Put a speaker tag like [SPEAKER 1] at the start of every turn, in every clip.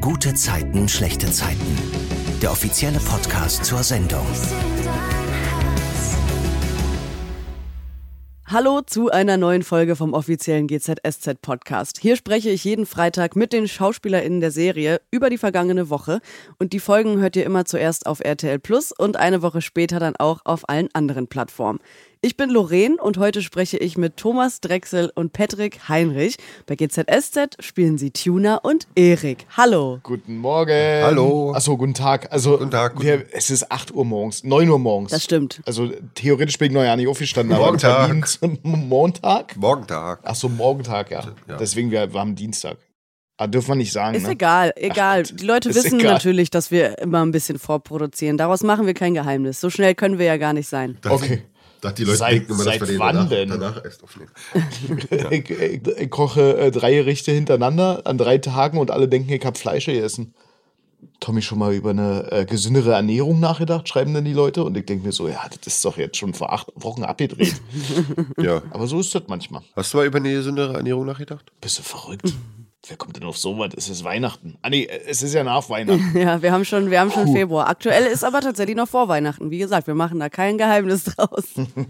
[SPEAKER 1] Gute Zeiten, schlechte Zeiten. Der offizielle Podcast zur Sendung.
[SPEAKER 2] Hallo zu einer neuen Folge vom offiziellen GZSZ Podcast. Hier spreche ich jeden Freitag mit den SchauspielerInnen der Serie über die vergangene Woche und die Folgen hört ihr immer zuerst auf RTL Plus und eine Woche später dann auch auf allen anderen Plattformen. Ich bin Lorraine und heute spreche ich mit Thomas Drechsel und Patrick Heinrich. Bei GZSZ spielen sie Tuner und Erik. Hallo.
[SPEAKER 3] Guten Morgen.
[SPEAKER 4] Hallo.
[SPEAKER 3] Achso, guten Tag. Also,
[SPEAKER 4] Guten Tag,
[SPEAKER 3] Wir, es ist 8 Uhr morgens, 9 Uhr morgens.
[SPEAKER 2] Das stimmt.
[SPEAKER 3] Also, theoretisch bin ich noch ja nicht aufgestanden, aber
[SPEAKER 4] Morgentag.
[SPEAKER 3] Montag?
[SPEAKER 4] Morgentag.
[SPEAKER 3] Achso, Morgentag, ja.
[SPEAKER 4] Ja.
[SPEAKER 3] Deswegen, wir, wir haben Dienstag. Ah, dürfen wir nicht sagen,
[SPEAKER 2] Ist
[SPEAKER 3] ne?
[SPEAKER 2] egal, egal.
[SPEAKER 3] Gott,
[SPEAKER 2] Die Leute wissen
[SPEAKER 3] egal.
[SPEAKER 2] natürlich, dass wir immer ein bisschen vorproduzieren. Daraus machen wir kein Geheimnis. So schnell können wir ja gar nicht sein.
[SPEAKER 3] Okay.
[SPEAKER 4] Dachte, die Leute
[SPEAKER 3] Seit-
[SPEAKER 4] denken immer, dass
[SPEAKER 3] seit
[SPEAKER 4] wir den
[SPEAKER 3] wann
[SPEAKER 4] danach,
[SPEAKER 3] denn?
[SPEAKER 4] danach erst aufnehmen.
[SPEAKER 3] ich, ich, ich koche äh, drei Gerichte hintereinander an drei Tagen und alle denken, ich habe Fleisch gegessen. Tommy schon mal über eine äh, gesündere Ernährung nachgedacht, schreiben dann die Leute. Und ich denke mir so, ja, das ist doch jetzt schon vor acht Wochen abgedreht.
[SPEAKER 4] Ja.
[SPEAKER 3] Aber so ist das manchmal.
[SPEAKER 4] Hast du mal über eine gesündere Ernährung nachgedacht?
[SPEAKER 3] Bist du verrückt? Wer kommt denn auf sowas? Es ist Weihnachten. Ah, nee, es ist ja nach Weihnachten.
[SPEAKER 2] Ja, wir haben schon, wir haben schon Februar. Aktuell ist aber tatsächlich noch vor Weihnachten. Wie gesagt, wir machen da kein Geheimnis draus.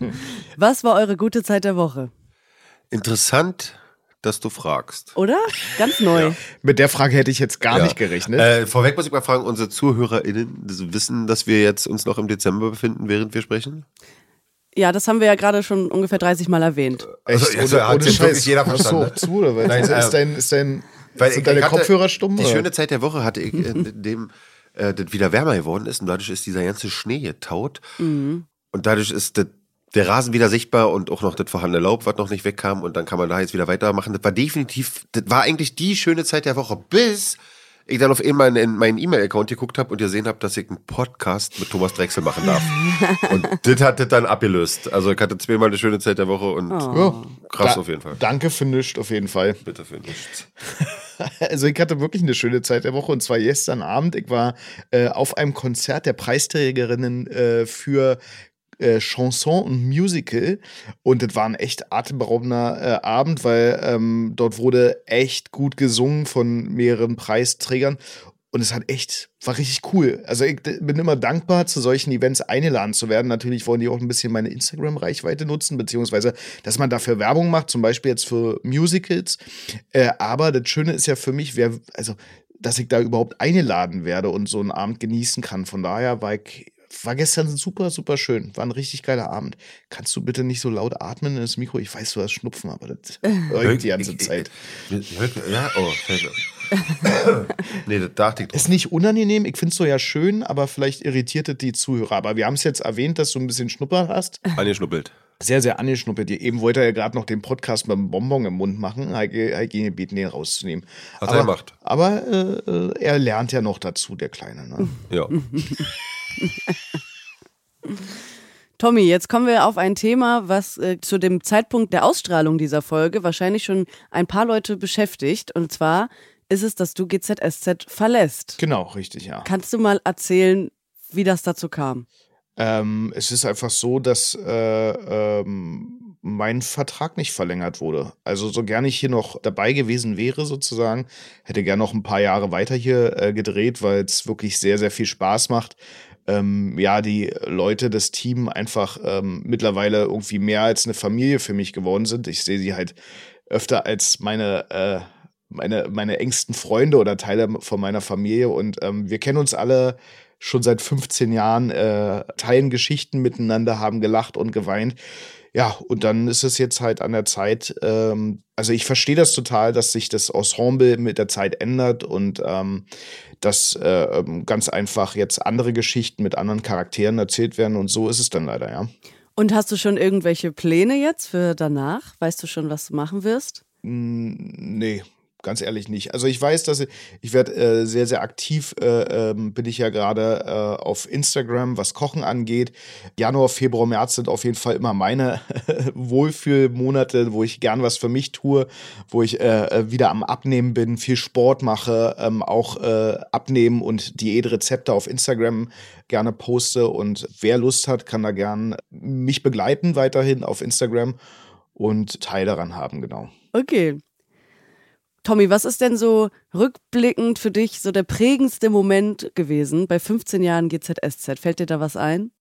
[SPEAKER 2] Was war eure gute Zeit der Woche?
[SPEAKER 4] Interessant, dass du fragst.
[SPEAKER 2] Oder? Ganz neu.
[SPEAKER 3] Mit der Frage hätte ich jetzt gar
[SPEAKER 4] Ja.
[SPEAKER 3] nicht gerechnet.
[SPEAKER 4] Äh, vorweg muss ich mal fragen, unsere ZuhörerInnen wissen, dass wir jetzt uns noch im Dezember befinden, während wir sprechen?
[SPEAKER 2] Ja, das haben wir ja gerade schon ungefähr 30 Mal erwähnt.
[SPEAKER 3] Echt?
[SPEAKER 4] also, jetzt hat jetzt wirklich jeder verstanden,
[SPEAKER 3] auch zu, oder was?
[SPEAKER 4] Nein,
[SPEAKER 3] also, ist
[SPEAKER 4] äh,
[SPEAKER 3] dein, ist dein,
[SPEAKER 4] Weil
[SPEAKER 3] sind deine Kopfhörer stumm?
[SPEAKER 4] Die
[SPEAKER 3] oder?
[SPEAKER 4] schöne Zeit der Woche hatte ich, äh, in dem äh, das wieder wärmer geworden ist und dadurch ist dieser ganze Schnee getaut und dadurch ist das, der Rasen wieder sichtbar und auch noch das vorhandene Laub, was noch nicht wegkam und dann kann man da jetzt wieder weitermachen. Das war definitiv, das war eigentlich die schöne Zeit der Woche, bis ich dann auf einmal in meinen E-Mail-Account geguckt habe und gesehen habe, dass ich einen Podcast mit Thomas Drechsel machen darf. und das hat das dann abgelöst. Also ich hatte zweimal eine schöne Zeit der Woche und
[SPEAKER 3] Ja.
[SPEAKER 4] krass
[SPEAKER 3] Da-
[SPEAKER 4] auf jeden Fall.
[SPEAKER 3] Danke für nichts, auf jeden Fall.
[SPEAKER 4] Bitte für nichts.
[SPEAKER 3] Also ich hatte wirklich eine schöne Zeit der Woche und zwar gestern Abend. Ich war äh, auf einem Konzert der Preisträgerinnen äh, für äh, Chanson und Musical und das war ein echt atemberaubender äh, Abend, weil ähm, dort wurde echt gut gesungen von mehreren Preisträgern und es hat echt, war richtig cool. Also ich bin immer dankbar, zu solchen Events eingeladen zu werden. Natürlich wollen die auch ein bisschen meine Instagram-Reichweite nutzen, beziehungsweise, dass man dafür Werbung macht, zum Beispiel jetzt für Musicals. Äh, aber das Schöne ist ja für mich, wer, also, dass ich da überhaupt eingeladen werde und so einen Abend genießen kann. Von daher war ich, war gestern super, super schön. War ein richtig geiler Abend. Kannst du bitte nicht so laut atmen in das Mikro? Ich weiß, du hast Schnupfen, aber das ich die ganze Zeit.
[SPEAKER 4] Ja, oh, nee, das dachte ich doch.
[SPEAKER 3] Ist nicht unangenehm, ich finde es so ja schön, aber vielleicht irritiert es die Zuhörer. Aber wir haben es jetzt erwähnt, dass du ein bisschen Schnupper hast.
[SPEAKER 4] Angeschnuppelt.
[SPEAKER 3] Sehr, sehr angeschnuppert. Eben wollte er ja gerade noch den Podcast mit dem Bonbon im Mund machen. Gebeten, den rauszunehmen.
[SPEAKER 4] Hat
[SPEAKER 3] aber,
[SPEAKER 4] er gemacht.
[SPEAKER 3] Aber äh, äh, er lernt ja noch dazu, der Kleine. Ne?
[SPEAKER 4] Ja.
[SPEAKER 2] Tommy, jetzt kommen wir auf ein Thema, was äh, zu dem Zeitpunkt der Ausstrahlung dieser Folge wahrscheinlich schon ein paar Leute beschäftigt. Und zwar ist es, dass du GZSZ verlässt.
[SPEAKER 3] Genau, richtig, ja.
[SPEAKER 2] Kannst du mal erzählen, wie das dazu kam?
[SPEAKER 3] Ähm, es ist einfach so, dass äh, ähm, mein Vertrag nicht verlängert wurde. Also so gerne ich hier noch dabei gewesen wäre, sozusagen, hätte gern noch ein paar Jahre weiter hier äh, gedreht, weil es wirklich sehr, sehr viel Spaß macht. Ähm, ja, die Leute, das Team einfach ähm, mittlerweile irgendwie mehr als eine Familie für mich geworden sind. Ich sehe sie halt öfter als meine, äh, meine, meine engsten Freunde oder Teile von meiner Familie. Und ähm, wir kennen uns alle schon seit 15 Jahren, äh, teilen Geschichten miteinander, haben gelacht und geweint. Ja, und dann ist es jetzt halt an der Zeit, ähm, also ich verstehe das total, dass sich das Ensemble mit der Zeit ändert und ähm, dass äh, ganz einfach jetzt andere Geschichten mit anderen Charakteren erzählt werden und so ist es dann leider, ja.
[SPEAKER 2] Und hast du schon irgendwelche Pläne jetzt für danach? Weißt du schon, was du machen wirst?
[SPEAKER 3] Nee, ganz ehrlich nicht. Also ich weiß, dass ich, ich werde äh, sehr, sehr aktiv, äh, ähm, bin ich ja gerade äh, auf Instagram, was Kochen angeht. Januar, Februar, März sind auf jeden Fall immer meine Wohlfühlmonate, wo ich gern was für mich tue, wo ich äh, äh, wieder am Abnehmen bin, viel Sport mache, ähm, auch äh, abnehmen und Diätrezepte auf Instagram gerne poste. Und wer Lust hat, kann da gern mich begleiten weiterhin auf Instagram und Teil daran haben, genau.
[SPEAKER 2] Okay. Tommy, was ist denn so rückblickend für dich so der prägendste Moment gewesen bei 15 Jahren GZSZ? Fällt dir da was ein?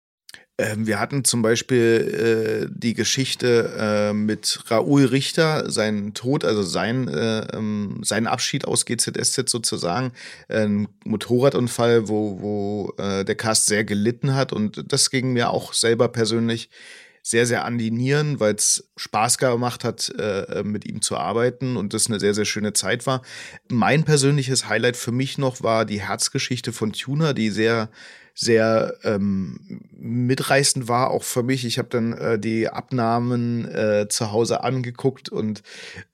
[SPEAKER 3] Ähm, wir hatten zum Beispiel äh, die Geschichte äh, mit Raoul Richter, seinen Tod, also sein, äh, ähm, seinen Abschied aus GZSZ sozusagen. Ein Motorradunfall, wo, wo äh, der Cast sehr gelitten hat. Und das ging mir auch selber persönlich sehr, sehr an die Nieren, weil es Spaß gemacht hat, äh, mit ihm zu arbeiten und das eine sehr, sehr schöne Zeit war. Mein persönliches Highlight für mich noch war die Herzgeschichte von Tuna, die sehr sehr ähm, mitreißend war, auch für mich. Ich habe dann äh, die Abnahmen äh, zu Hause angeguckt und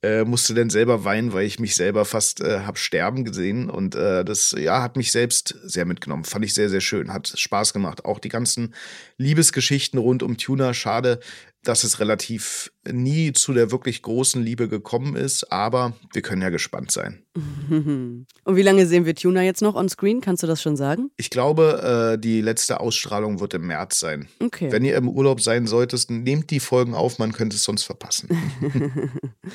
[SPEAKER 3] äh, musste dann selber weinen, weil ich mich selber fast äh, habe sterben gesehen. Und äh, das ja, hat mich selbst sehr mitgenommen. Fand ich sehr, sehr schön. Hat Spaß gemacht. Auch die ganzen Liebesgeschichten rund um Tuna. Schade, dass es relativ nie zu der wirklich großen Liebe gekommen ist, aber wir können ja gespannt sein.
[SPEAKER 2] Und wie lange sehen wir Tuna jetzt noch on screen? Kannst du das schon sagen?
[SPEAKER 3] Ich glaube, äh, die letzte Ausstrahlung wird im März sein.
[SPEAKER 2] Okay.
[SPEAKER 3] Wenn ihr im Urlaub sein solltet, nehmt die Folgen auf, man könnte es sonst verpassen.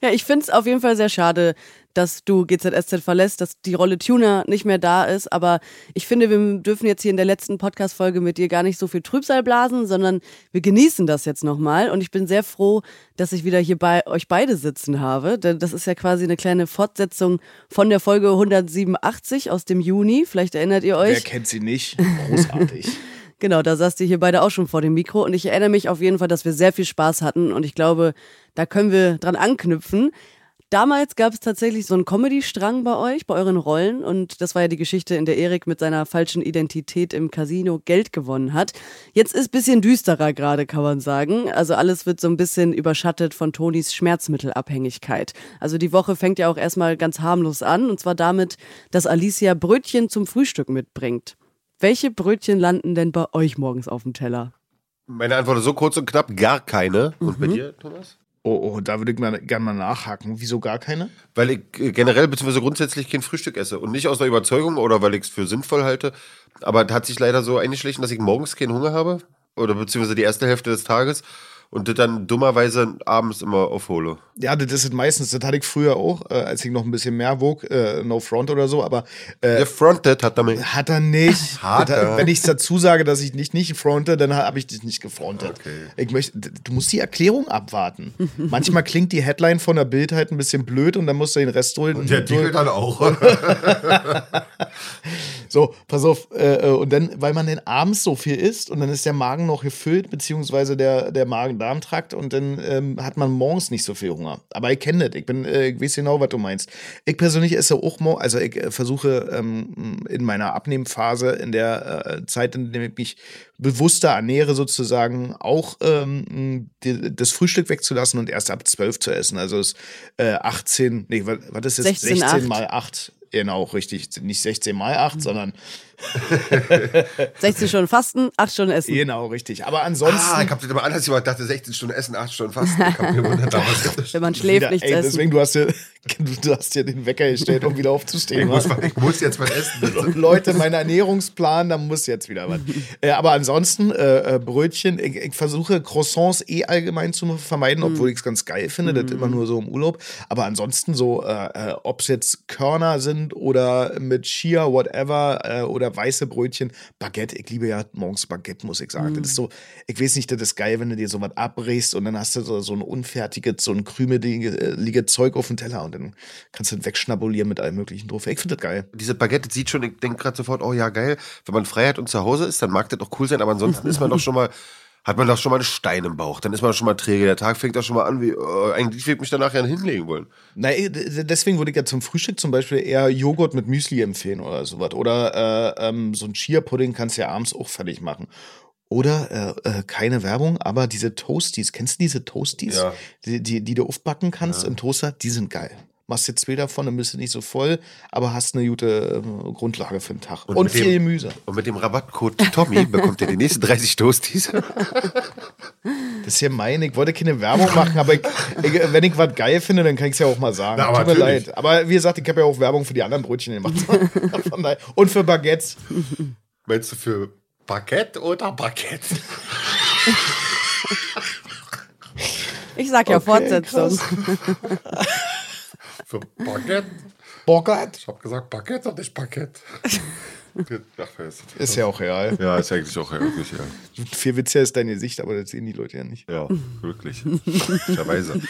[SPEAKER 2] Ja, ich finde es auf jeden Fall sehr schade, dass du GZSZ verlässt, dass die Rolle Tuner nicht mehr da ist. Aber ich finde, wir dürfen jetzt hier in der letzten Podcast-Folge mit dir gar nicht so viel Trübsal blasen, sondern wir genießen das jetzt nochmal. Und ich bin sehr froh, dass ich wieder hier bei euch beide sitzen habe. Denn das ist ja quasi eine kleine Fortsetzung von der Folge 187 aus dem Juni. Vielleicht erinnert ihr euch.
[SPEAKER 3] Wer kennt sie nicht? Großartig.
[SPEAKER 2] Genau, da saßt ihr hier beide auch schon vor dem Mikro und ich erinnere mich auf jeden Fall, dass wir sehr viel Spaß hatten und ich glaube, da können wir dran anknüpfen. Damals gab es tatsächlich so einen Comedy-Strang bei euch, bei euren Rollen. Und das war ja die Geschichte, in der Erik mit seiner falschen Identität im Casino Geld gewonnen hat. Jetzt ist bisschen düsterer gerade, kann man sagen. Also alles wird so ein bisschen überschattet von Tonis Schmerzmittelabhängigkeit. Also die Woche fängt ja auch erstmal ganz harmlos an. Und zwar damit, dass Alicia Brötchen zum Frühstück mitbringt. Welche Brötchen landen denn bei euch morgens auf dem Teller?
[SPEAKER 4] Meine Antwort ist so kurz und knapp, gar keine. Und bei dir, Thomas?
[SPEAKER 3] Oh, oh, da würde ich mal gerne mal nachhaken. Wieso gar keine?
[SPEAKER 4] Weil ich äh, generell bzw. grundsätzlich kein Frühstück esse. Und nicht aus einer Überzeugung oder weil ich es für sinnvoll halte. Aber es hat sich leider so eingeschlichen, dass ich morgens keinen Hunger habe. Oder beziehungsweise die erste Hälfte des Tages und das dann dummerweise abends immer aufhole.
[SPEAKER 3] Ja, das ist meistens, das hatte ich früher auch, äh, als ich noch ein bisschen mehr wog, äh, No Front oder so, aber.
[SPEAKER 4] Äh, Der fronted hat er mich.
[SPEAKER 3] Hat er nicht.
[SPEAKER 4] Hat er.
[SPEAKER 3] Wenn ich dazu sage, dass ich nicht, nicht fronte, dann habe ich dich nicht gefrontet.
[SPEAKER 4] Okay.
[SPEAKER 3] Ich möchte, du musst die Erklärung abwarten. Manchmal klingt die Headline von der Bild halt ein bisschen blöd und dann musst du den Rest durch.
[SPEAKER 4] Und der Artikel dann auch.
[SPEAKER 3] so, pass auf. Äh, und dann, weil man dann abends so viel isst und dann ist der Magen noch gefüllt, beziehungsweise der, der Magen-Darm-Trakt und dann ähm, hat man morgens nicht so viel Hunger. Aber ich kenne das. Ich bin, äh, ich weiß genau, was du meinst. Ich persönlich esse auch morgens, also ich äh, versuche ähm, in meiner Abnehmphase, in der äh, Zeit, in der ich mich bewusster ernähre, sozusagen auch ähm, die, das Frühstück wegzulassen und erst ab 12 zu essen. Also es äh, 18, nee, was, ist das?
[SPEAKER 2] 16,
[SPEAKER 3] 16
[SPEAKER 2] 8.
[SPEAKER 3] mal 8. Genau, richtig. Nicht 16 mal 8, sondern
[SPEAKER 2] 16 Stunden Fasten, 8 Stunden Essen.
[SPEAKER 3] genau, richtig. Aber ansonsten.
[SPEAKER 4] ah, ich hab das immer anders gemacht. dachte 16 Stunden essen, 8 Stunden fasten. Ich hab mir.
[SPEAKER 2] Wenn man schläft,
[SPEAKER 3] wieder,
[SPEAKER 2] nichts
[SPEAKER 3] ey,
[SPEAKER 2] essen.
[SPEAKER 3] deswegen, du hast, dir, du hast dir den Wecker gestellt, um wieder aufzustehen.
[SPEAKER 4] Ich muss, ich muss jetzt was essen.
[SPEAKER 3] Leute, mein Ernährungsplan, da muss jetzt wieder was. äh, aber ansonsten, äh, äh, Brötchen, ich, ich versuche Croissants eh allgemein zu vermeiden, obwohl ich es ganz geil finde, das immer nur so im Urlaub. Aber ansonsten so, äh, äh, ob es jetzt Körner sind oder mit Chia, whatever, äh, oder weiße Brötchen, Baguette, ich liebe ja morgens Baguette, muss ich sagen. Das ist so, ich weiß nicht, das ist geil, wenn du dir sowas abbrichst und dann hast du so, so ein unfertiges, so ein krümeliges Zeug auf dem Teller und dann kannst du das wegschnabulieren mit allem möglichen drauf. Ich finde das geil.
[SPEAKER 4] Diese Baguette sieht schon, ich denke gerade sofort, oh ja, geil. Wenn man frei hat und zu Hause ist, dann mag das doch cool sein, aber ansonsten ist man doch schon mal, hat man doch schon mal einen Stein im Bauch. Dann ist man schon mal träge. Der Tag fängt doch schon mal an, wie, äh, eigentlich will ich mich danach ja hinlegen wollen.
[SPEAKER 3] Na, eh, deswegen würde ich ja zum Frühstück zum Beispiel eher Joghurt mit Müsli empfehlen oder sowas. Oder äh, ähm, so ein Chia-Pudding kannst du ja abends auch fertig machen. Oder äh, äh, keine Werbung, aber diese Toasties, kennst du diese Toasties,
[SPEAKER 4] Ja.
[SPEAKER 3] die, die, die du aufbacken kannst im Toaster? Die sind geil. Machst jetzt zwei davon, dann bist du nicht so voll, aber hast eine gute äh, Grundlage für den Tag. Und,
[SPEAKER 4] mit
[SPEAKER 3] viel
[SPEAKER 4] dem-
[SPEAKER 3] Gemüse.
[SPEAKER 4] Und mit dem Rabattcode Tommy bekommt ihr die nächsten 30 Toasties.
[SPEAKER 3] Das ist ja mein, ich wollte keine Werbung machen, aber ich, ich, wenn ich was geil finde, dann kann ich es ja auch mal sagen.
[SPEAKER 4] Na, aber
[SPEAKER 3] Tut mir
[SPEAKER 4] natürlich.
[SPEAKER 3] leid. Aber wie gesagt, ich habe ja auch Werbung für die anderen Brötchen gemacht. Und für Baguettes.
[SPEAKER 4] Meinst du für Baguette oder Baguette?
[SPEAKER 2] Ich sag ja
[SPEAKER 3] Okay,
[SPEAKER 2] Fortsetzung.
[SPEAKER 4] Für Baguette.
[SPEAKER 3] Bockert?
[SPEAKER 4] Ich hab gesagt Baguette und nicht Baguette. Ach, ist
[SPEAKER 3] ja auch real.
[SPEAKER 4] Ja, ist eigentlich auch wirklich, ja.
[SPEAKER 3] Viel witziger ist dein Gesicht, aber das sehen die Leute ja nicht.
[SPEAKER 4] Ja, wirklich. Möglicherweise.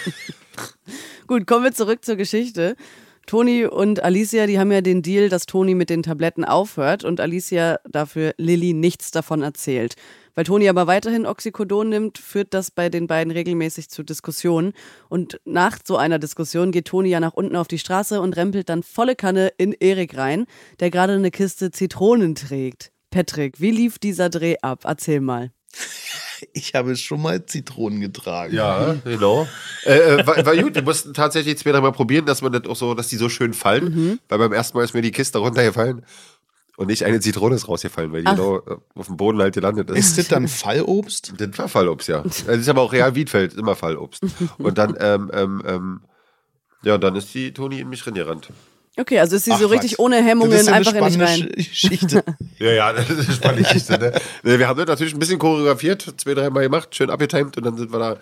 [SPEAKER 2] Gut, kommen wir zurück zur Geschichte. Toni und Alicia, die haben ja den Deal, dass Toni mit den Tabletten aufhört und Alicia dafür Lilly nichts davon erzählt. Weil Toni aber weiterhin Oxycodon nimmt, führt das bei den beiden regelmäßig zu Diskussionen. Und nach so einer Diskussion geht Toni ja nach unten auf die Straße und rempelt dann volle Kanne in Erik rein, der gerade eine Kiste Zitronen trägt. Patrick, wie lief dieser Dreh ab? Erzähl mal.
[SPEAKER 3] Ich habe schon mal Zitronen getragen.
[SPEAKER 4] Ja, genau. Äh, äh, war, war gut. Wir mussten tatsächlich zwei, dreimal probieren, dass man das auch so, dass die so schön fallen. Weil beim ersten Mal ist mir die Kiste runtergefallen und nicht eine Zitrone ist rausgefallen, weil die
[SPEAKER 2] Ach.
[SPEAKER 4] genau äh, auf dem Boden halt gelandet ist.
[SPEAKER 3] Ist das dann Fallobst?
[SPEAKER 4] Das war Fallobst, ja. Das ist aber auch Real Wiedfeld, immer Fallobst. Und dann, ähm, ähm, ähm, ja, und dann ist die Toni in mich reingerannt.
[SPEAKER 2] Okay, also ist sie
[SPEAKER 3] Ach,
[SPEAKER 2] so richtig
[SPEAKER 3] was.
[SPEAKER 2] ohne Hemmungen
[SPEAKER 3] ja eine
[SPEAKER 2] einfach in dich
[SPEAKER 3] spannende
[SPEAKER 2] rein.
[SPEAKER 3] Sch- Geschichte.
[SPEAKER 4] Ja, ja, das ist spannend. ne? Nee, Wir haben das natürlich ein bisschen choreografiert, zwei, dreimal gemacht, schön abgetimt und dann sind wir da,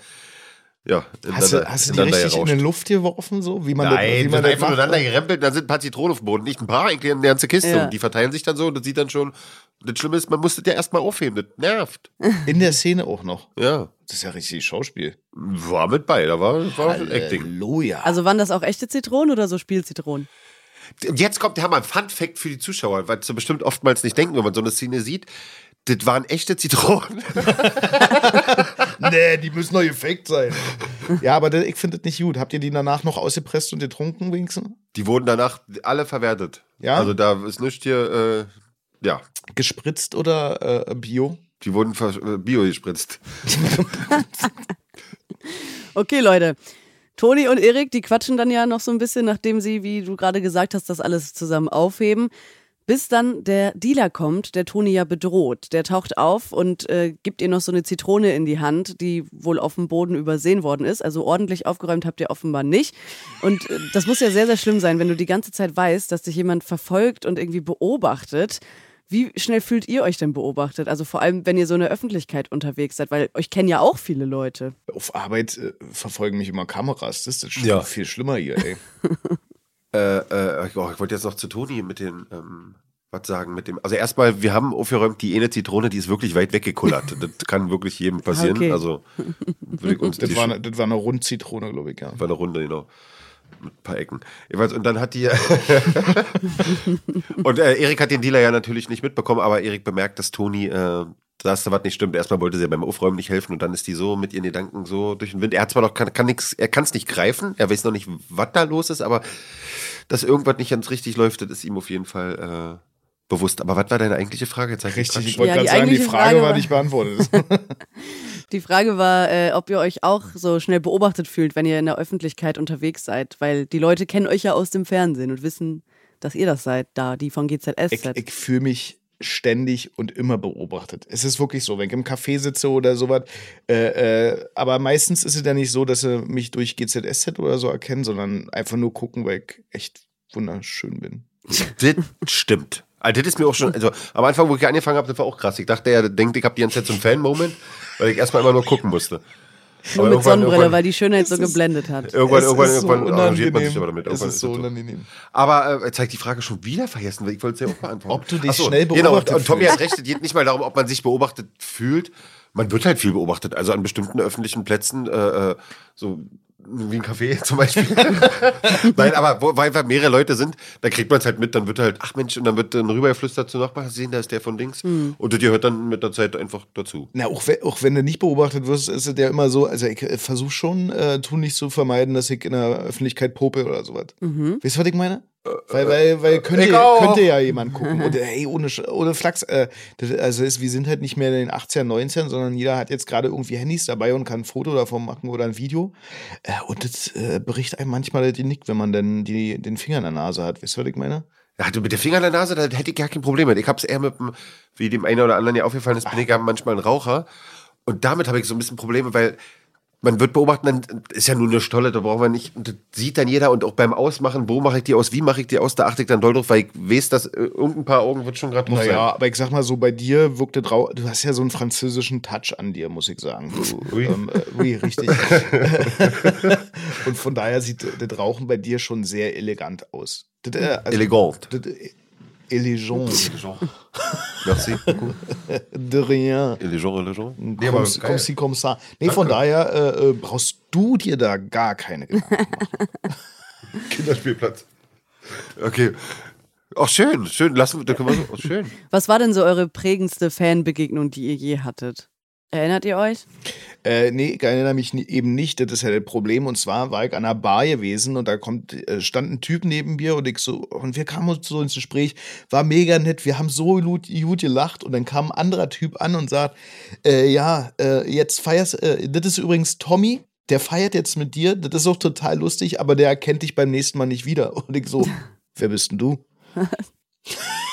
[SPEAKER 4] ja,
[SPEAKER 3] Hast du, hast du die richtig in
[SPEAKER 4] gerauscht.
[SPEAKER 3] die Luft geworfen, so? Wie man das,
[SPEAKER 4] Nein,
[SPEAKER 3] wie
[SPEAKER 4] wir
[SPEAKER 3] man
[SPEAKER 4] sind
[SPEAKER 3] das
[SPEAKER 4] einfach
[SPEAKER 3] macht?
[SPEAKER 4] miteinander gerempelt, dann sind ein paar Zitronen auf dem Boden. Nicht ein paar, eigentlich eine ganze Kiste.
[SPEAKER 2] Ja.
[SPEAKER 4] Und die verteilen sich dann so und das sieht dann schon. Das Schlimme ist, man muss das ja erstmal aufheben. Das nervt.
[SPEAKER 3] In der Szene auch noch.
[SPEAKER 4] Ja.
[SPEAKER 3] Das ist ja richtig Schauspiel.
[SPEAKER 4] War mit bei, da war, war Acting.
[SPEAKER 3] Halleluja.
[SPEAKER 2] Also waren das auch echte Zitronen oder so Spielzitronen?
[SPEAKER 4] Und jetzt kommt der Hammer, ein Fun Fact für die Zuschauer, weil sie bestimmt oftmals nicht denken, wenn man so eine Szene sieht. Das waren echte Zitronen.
[SPEAKER 3] nee, die müssen doch gefaked sein. ja, aber das, ich finde das nicht gut. Habt ihr die danach noch ausgepresst und getrunken wenigstens?
[SPEAKER 4] Die wurden danach alle verwertet.
[SPEAKER 3] Ja?
[SPEAKER 4] Also da ist nichts hier, äh, ja.
[SPEAKER 3] Gespritzt oder äh, Bio?
[SPEAKER 4] Die wurden äh, bio gespritzt.
[SPEAKER 2] Okay, Leute. Toni und Erik, die quatschen dann ja noch so ein bisschen, nachdem sie, wie du gerade gesagt hast, das alles zusammen aufheben. Bis dann der Dealer kommt, der Toni ja bedroht. Der taucht auf und äh, gibt ihr noch so eine Zitrone in die Hand, die wohl auf dem Boden übersehen worden ist. Also ordentlich aufgeräumt habt ihr offenbar nicht. Und äh, das muss ja sehr, sehr schlimm sein, wenn du die ganze Zeit weißt, dass dich jemand verfolgt und irgendwie beobachtet. Wie schnell fühlt ihr euch denn beobachtet? Also vor allem, wenn ihr so in der Öffentlichkeit unterwegs seid, weil euch kennen ja auch viele Leute.
[SPEAKER 3] Auf Arbeit äh, verfolgen mich immer Kameras. Das ist das
[SPEAKER 4] Ja.
[SPEAKER 3] viel schlimmer hier, ey.
[SPEAKER 4] Äh, äh, oh, ich wollte jetzt noch zu Toni mit den, ähm, was sagen, mit dem. Also erstmal, wir haben aufgeräumt, die eine Zitrone, die ist wirklich weit weggekullert. das kann wirklich jedem passieren.
[SPEAKER 2] Okay.
[SPEAKER 4] Also würde ich uns
[SPEAKER 3] Das war, eine, das war eine Rundzitrone, glaube ich, ja.
[SPEAKER 4] war eine Runde, genau. Mit ein paar Ecken. Jeweils, und dann hat die. und äh, Erik hat den Dealer ja natürlich nicht mitbekommen, aber Erik bemerkt, dass Toni, äh, dass da was nicht stimmt. Erstmal wollte sie ja beim Aufräumen nicht helfen und dann ist die so mit ihren Gedanken so durch den Wind. Er hat zwar noch, kann, kann nix, er kann es nicht greifen, er weiß noch nicht, was da los ist, aber dass irgendwas nicht ganz richtig läuft, das ist ihm auf jeden Fall äh, bewusst. Aber was war deine eigentliche Frage? Jetzt ich
[SPEAKER 3] Richtig, ich wollte
[SPEAKER 2] Ja, die
[SPEAKER 3] gerade sagen, die Frage,
[SPEAKER 2] Frage
[SPEAKER 3] war nicht beantwortet.
[SPEAKER 2] Die Frage war, äh, ob ihr euch auch so schnell beobachtet fühlt, wenn ihr in der Öffentlichkeit unterwegs seid, weil die Leute kennen euch ja aus dem Fernsehen und wissen, dass ihr das seid, da die von
[SPEAKER 3] ich
[SPEAKER 2] GZSZ.
[SPEAKER 3] ich fühle mich ständig und immer beobachtet. Es ist wirklich so, wenn ich im Café sitze oder sowas. Äh, äh, aber meistens ist es ja nicht so, dass sie mich durch GZSZ oder so erkennen, sondern einfach nur gucken, weil ich echt wunderschön bin.
[SPEAKER 4] Das stimmt. Also das ist mir auch schon, also am Anfang, wo ich angefangen habe, das war auch krass. Ich dachte, er denkt, ich habe die ganze Zeit so einen Fan-Moment, weil ich erstmal immer nur gucken musste.
[SPEAKER 2] Nur
[SPEAKER 4] Aber
[SPEAKER 2] mit Sonnenbrille, weil die Schönheit so
[SPEAKER 3] Es
[SPEAKER 2] geblendet hat.
[SPEAKER 4] Irgendwann,
[SPEAKER 3] Es
[SPEAKER 4] irgendwann,
[SPEAKER 3] ist so
[SPEAKER 4] irgendwann arrangiert man sich aber damit.
[SPEAKER 3] Es
[SPEAKER 4] Irgendwann
[SPEAKER 3] ist so unangenehm.
[SPEAKER 4] Aber äh, jetzt habe ich die Frage schon wieder vergessen, weil ich wollte es ja auch beantworten.
[SPEAKER 3] Ob du dich
[SPEAKER 4] Ach so,
[SPEAKER 3] schnell
[SPEAKER 4] Genau,
[SPEAKER 3] beobachtet
[SPEAKER 4] und, und Tommy
[SPEAKER 3] fühlst.
[SPEAKER 4] hat recht, es geht nicht mal darum, ob man sich beobachtet fühlt. Man wird halt viel beobachtet. Also an bestimmten öffentlichen Plätzen, äh, äh, so wie ein Café zum Beispiel. Nein, aber wo, weil einfach mehrere Leute sind, da kriegt man es halt mit, dann wird halt, ach Mensch, und dann wird dann rübergeflüstert zu Nachbarn, sehen, da ist der von links. Und das gehört dann mit der Zeit einfach dazu.
[SPEAKER 3] Na, auch wenn, auch wenn du nicht beobachtet wirst, ist es ja immer so, also ich versuche schon, äh, tu nicht zu vermeiden, dass ich in der Öffentlichkeit pope oder sowas. Weißt du, was ich meine? Weil, weil, weil könnte, könnte ja jemand gucken. Und hey, ohne, ohne Flachs, äh, das, also ist, wir sind halt nicht mehr in den 18, 19, sondern jeder hat jetzt gerade irgendwie Handys dabei und kann ein Foto davon machen oder ein Video. Äh, und das äh, bricht einem manchmal die Nick, wenn man dann die, den Finger in der Nase hat. Weißt du, was ich meine?
[SPEAKER 4] Ja, du mit der Finger in der Nase, da hätte ich gar kein Problem mit. Ich hab's eher mit dem, wie dem einen oder anderen ja aufgefallen ist, bin ich ja manchmal ein Raucher. Und damit habe ich so ein bisschen Probleme, weil man wird beobachten, dann ist ja nur eine Stolle, da braucht man nicht, und das sieht dann jeder und auch beim Ausmachen, wo mache ich die aus, wie mache ich die aus, da achte ich dann doll drauf, weil ich weiß, dass äh, irgendein paar Augen wird schon gerade drauf
[SPEAKER 3] Naja,
[SPEAKER 4] sein.
[SPEAKER 3] aber ich sag mal so, bei dir wirkte drau du hast ja so einen französischen Touch an dir, muss ich sagen. Du,
[SPEAKER 4] Ui.
[SPEAKER 3] Ähm, äh, oui, richtig. Und von daher sieht das Rauchen bei dir schon sehr elegant aus. Das, äh, also,
[SPEAKER 4] Elegant.
[SPEAKER 3] das, äh, elegant.
[SPEAKER 4] Merci. beaucoup.
[SPEAKER 3] De rien.
[SPEAKER 4] Elegant, elegant. Nee,
[SPEAKER 3] Comme,
[SPEAKER 4] aber
[SPEAKER 3] comme
[SPEAKER 4] geil.
[SPEAKER 3] si, comme ça. Nee, von daher äh, äh, brauchst du dir da gar keine Gedanken machen.
[SPEAKER 4] Kinderspielplatz. Okay. Ach, schön, schön. Lassen wir, da können wir so, oh, schön.
[SPEAKER 2] Was war denn so eure prägendste Fanbegegnung, die ihr je hattet? Erinnert ihr euch?
[SPEAKER 3] Äh, nee, ich erinnere mich eben nicht, das ist ja das Problem. Und zwar war ich an einer Bar gewesen und da kommt, äh, stand ein Typ neben mir und ich so, und wir kamen uns so ins Gespräch, war mega nett, wir haben so gut, gut gelacht und dann kam ein anderer Typ an und sagt, äh, ja, äh, jetzt feierst, äh, das ist übrigens Tommy, der feiert jetzt mit dir, das ist auch total lustig, aber der erkennt dich beim nächsten Mal nicht wieder. Und ich so, wer bist denn du?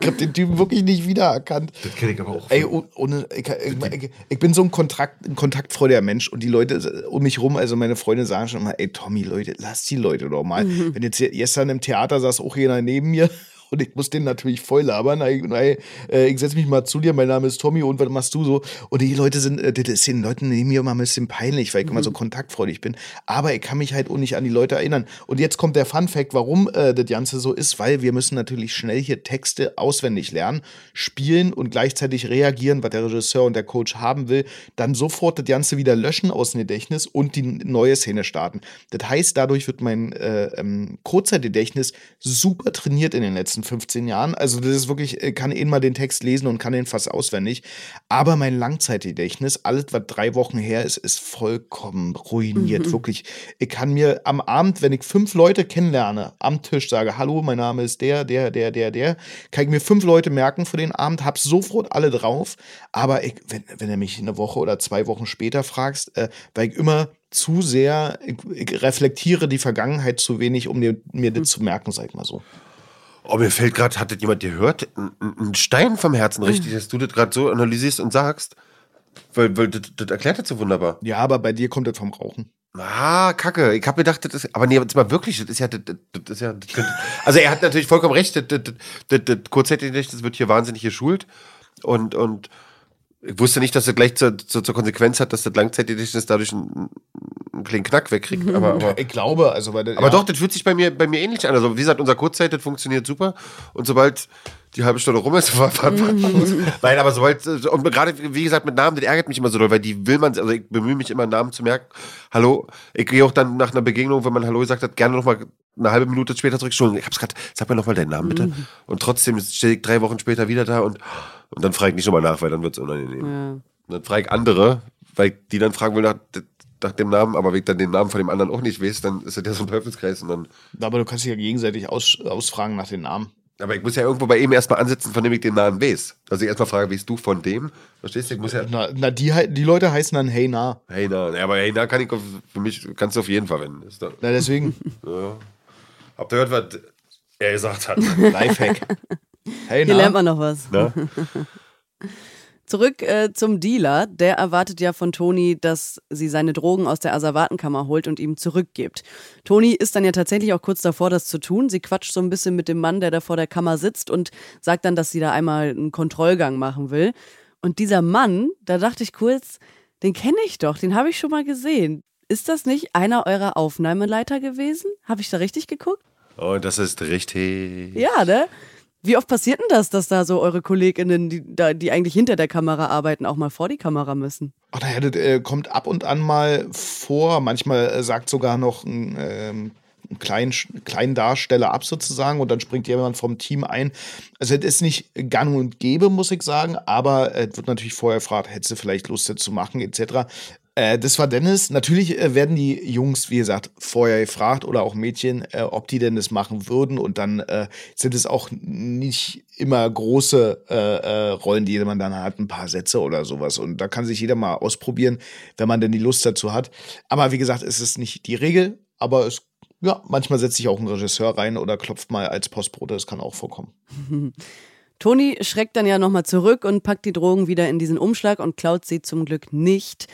[SPEAKER 3] ich hab den Typen wirklich nicht wiedererkannt.
[SPEAKER 4] Das kenne ich aber auch.
[SPEAKER 3] Ey, oh- ohne, ich, ich, ich, ich bin so ein, Kontrakt, ein kontaktfreudiger Mensch und die Leute um mich rum, also meine Freunde sagen schon immer, ey Tommy, Leute, lass die Leute doch mal. Wenn jetzt gestern im Theater saß auch jeder neben mir und ich muss den natürlich voll labern. Ey, ey, äh, ich setze mich mal zu dir, mein Name ist Tommy und was machst du so? Und die Leute sind, äh, das ist den Leuten neben mir immer ein bisschen peinlich, weil ich immer so kontaktfreudig bin. Aber ich kann mich halt auch nicht an die Leute erinnern. Und jetzt kommt der Fun Fact, warum äh, das Ganze so ist, weil wir müssen natürlich schnell hier Texte auswendig lernen, spielen und gleichzeitig reagieren, was der Regisseur und der Coach haben will, dann sofort das Ganze wieder löschen aus dem Gedächtnis und die neue Szene starten. Das heißt, dadurch wird mein äh, ähm, Kurzzeitgedächtnis super trainiert in den letzten 15 Jahren. Also das ist wirklich, äh, kann eben mal den Text lesen und kann den fast auswendig. Aber mein Langzeitgedächtnis, alles, was drei Wochen her ist, ist vollkommen ruiniert. Wirklich. Ich kann mir am Abend, wenn ich fünf Leute kennenlerne, am Tisch sage, hallo, mein Name ist der, der, der, der, der, kann ich mir fünf Leute merken für den Abend, hab sofort alle drauf. Aber ich, wenn, wenn du mich eine Woche oder zwei Wochen später fragst, äh, weil ich immer zu sehr, ich, ich reflektiere die Vergangenheit zu wenig, um mir, mir das zu merken, sag ich mal so.
[SPEAKER 4] Oh, mir fällt gerade, hat das jemand gehört? Ein, ein ein Stein vom Herzen, richtig, dass du das gerade so analysierst und sagst. Weil, weil das, das erklärt das so wunderbar.
[SPEAKER 3] Ja, aber bei dir kommt das vom Rauchen.
[SPEAKER 4] Ah, kacke. Ich habe gedacht, das ist. Aber nee, jetzt mal wirklich, das ist ja. Das, das, das ist ja das also, er hat natürlich vollkommen recht. Das, das, das, das Kurzzeitgedächtnis wird hier wahnsinnig geschult. Und, und ich wusste nicht, dass er gleich zur, zur, zur Konsequenz hat, dass das Langzeitgedächtnis dadurch einen, einen kleinen Knack wegkriegt. Aber, aber,
[SPEAKER 3] Ich glaube, also weil
[SPEAKER 4] aber
[SPEAKER 3] ja.
[SPEAKER 4] doch, das fühlt sich bei mir, bei mir ähnlich an. Also, wie gesagt, unser Kurzzeit, das funktioniert super. Und sobald die halbe Stunde rum ist, war, war, war, Nein, aber sobald, und gerade, wie gesagt, mit Namen, das ärgert mich immer so doll, weil die will man, also ich bemühe mich immer, Namen zu merken. Hallo, ich gehe auch dann nach einer Begegnung, wenn man Hallo gesagt hat, gerne nochmal eine halbe Minute später zurück. Ich hab's gerade, sag mir nochmal deinen Namen bitte. Und trotzdem stehe ich drei Wochen später wieder da und, und dann frage ich nicht nochmal nach, weil dann wird's unangenehm.
[SPEAKER 2] Ja.
[SPEAKER 4] Und dann frage ich andere, weil die dann fragen will nach, nach dem Namen, aber wenn ich dann den Namen von dem anderen auch nicht weiß, dann ist das ja so ein Teufelskreis und dann
[SPEAKER 3] aber du kannst dich ja gegenseitig aus, ausfragen nach den Namen.
[SPEAKER 4] aber ich muss ja irgendwo bei ihm erstmal ansetzen, von dem ich den Namen weiß. Also ich erstmal frage, weißt du von dem? Verstehst du? Ich muss ja.
[SPEAKER 3] Na, na die, die Leute heißen dann Hey Na.
[SPEAKER 4] Hey, na, ja, aber hey, na kann ich auf, für mich kannst du auf jeden verwenden. Ist da,
[SPEAKER 3] Na, deswegen
[SPEAKER 4] ja. Habt ihr gehört, was er gesagt hat?
[SPEAKER 3] Lifehack. Hey
[SPEAKER 2] Hier
[SPEAKER 3] Na.
[SPEAKER 2] lernt man noch was.
[SPEAKER 4] ne?
[SPEAKER 2] Zurück äh, zum Dealer. Der erwartet ja von Toni, dass sie seine Drogen aus der Asservatenkammer holt und ihm zurückgibt. Toni ist dann ja tatsächlich auch kurz davor, das zu tun. Sie quatscht so ein bisschen mit dem Mann, der da vor der Kammer sitzt und sagt dann, dass sie da einmal einen Kontrollgang machen will. Und dieser Mann, da dachte ich kurz, den kenne ich doch, den habe ich schon mal gesehen. Ist das nicht einer eurer Aufnahmeleiter gewesen? Habe ich da richtig geguckt?
[SPEAKER 4] Und das ist richtig.
[SPEAKER 2] Ja, ne? Wie oft passiert denn das, dass da so eure KollegInnen, die, da, die eigentlich hinter der Kamera arbeiten, auch mal vor die Kamera müssen?
[SPEAKER 3] Ach, naja, das äh, kommt ab und an mal vor. Manchmal äh, sagt sogar noch ein, ähm, einen kleinen, kleinen Darsteller ab sozusagen und dann springt jemand vom Team ein. Also es ist nicht gang und gäbe, muss ich sagen, aber es wird natürlich vorher gefragt, hättest du vielleicht Lust, das zu machen, etc. Äh, das war Dennis. Natürlich äh, werden die Jungs, wie gesagt, vorher gefragt oder auch Mädchen, äh, ob die denn das machen würden. Und dann äh, sind es auch nicht immer große äh, äh, Rollen, die man dann hat, ein paar Sätze oder sowas. Und da kann sich jeder mal ausprobieren, wenn man denn die Lust dazu hat. Aber wie gesagt, es ist nicht die Regel, aber es ja, manchmal setzt sich auch ein Regisseur rein oder klopft mal als Postbote, das kann auch vorkommen.
[SPEAKER 2] Toni schreckt dann ja nochmal zurück und packt die Drogen wieder in diesen Umschlag und klaut sie zum Glück nicht.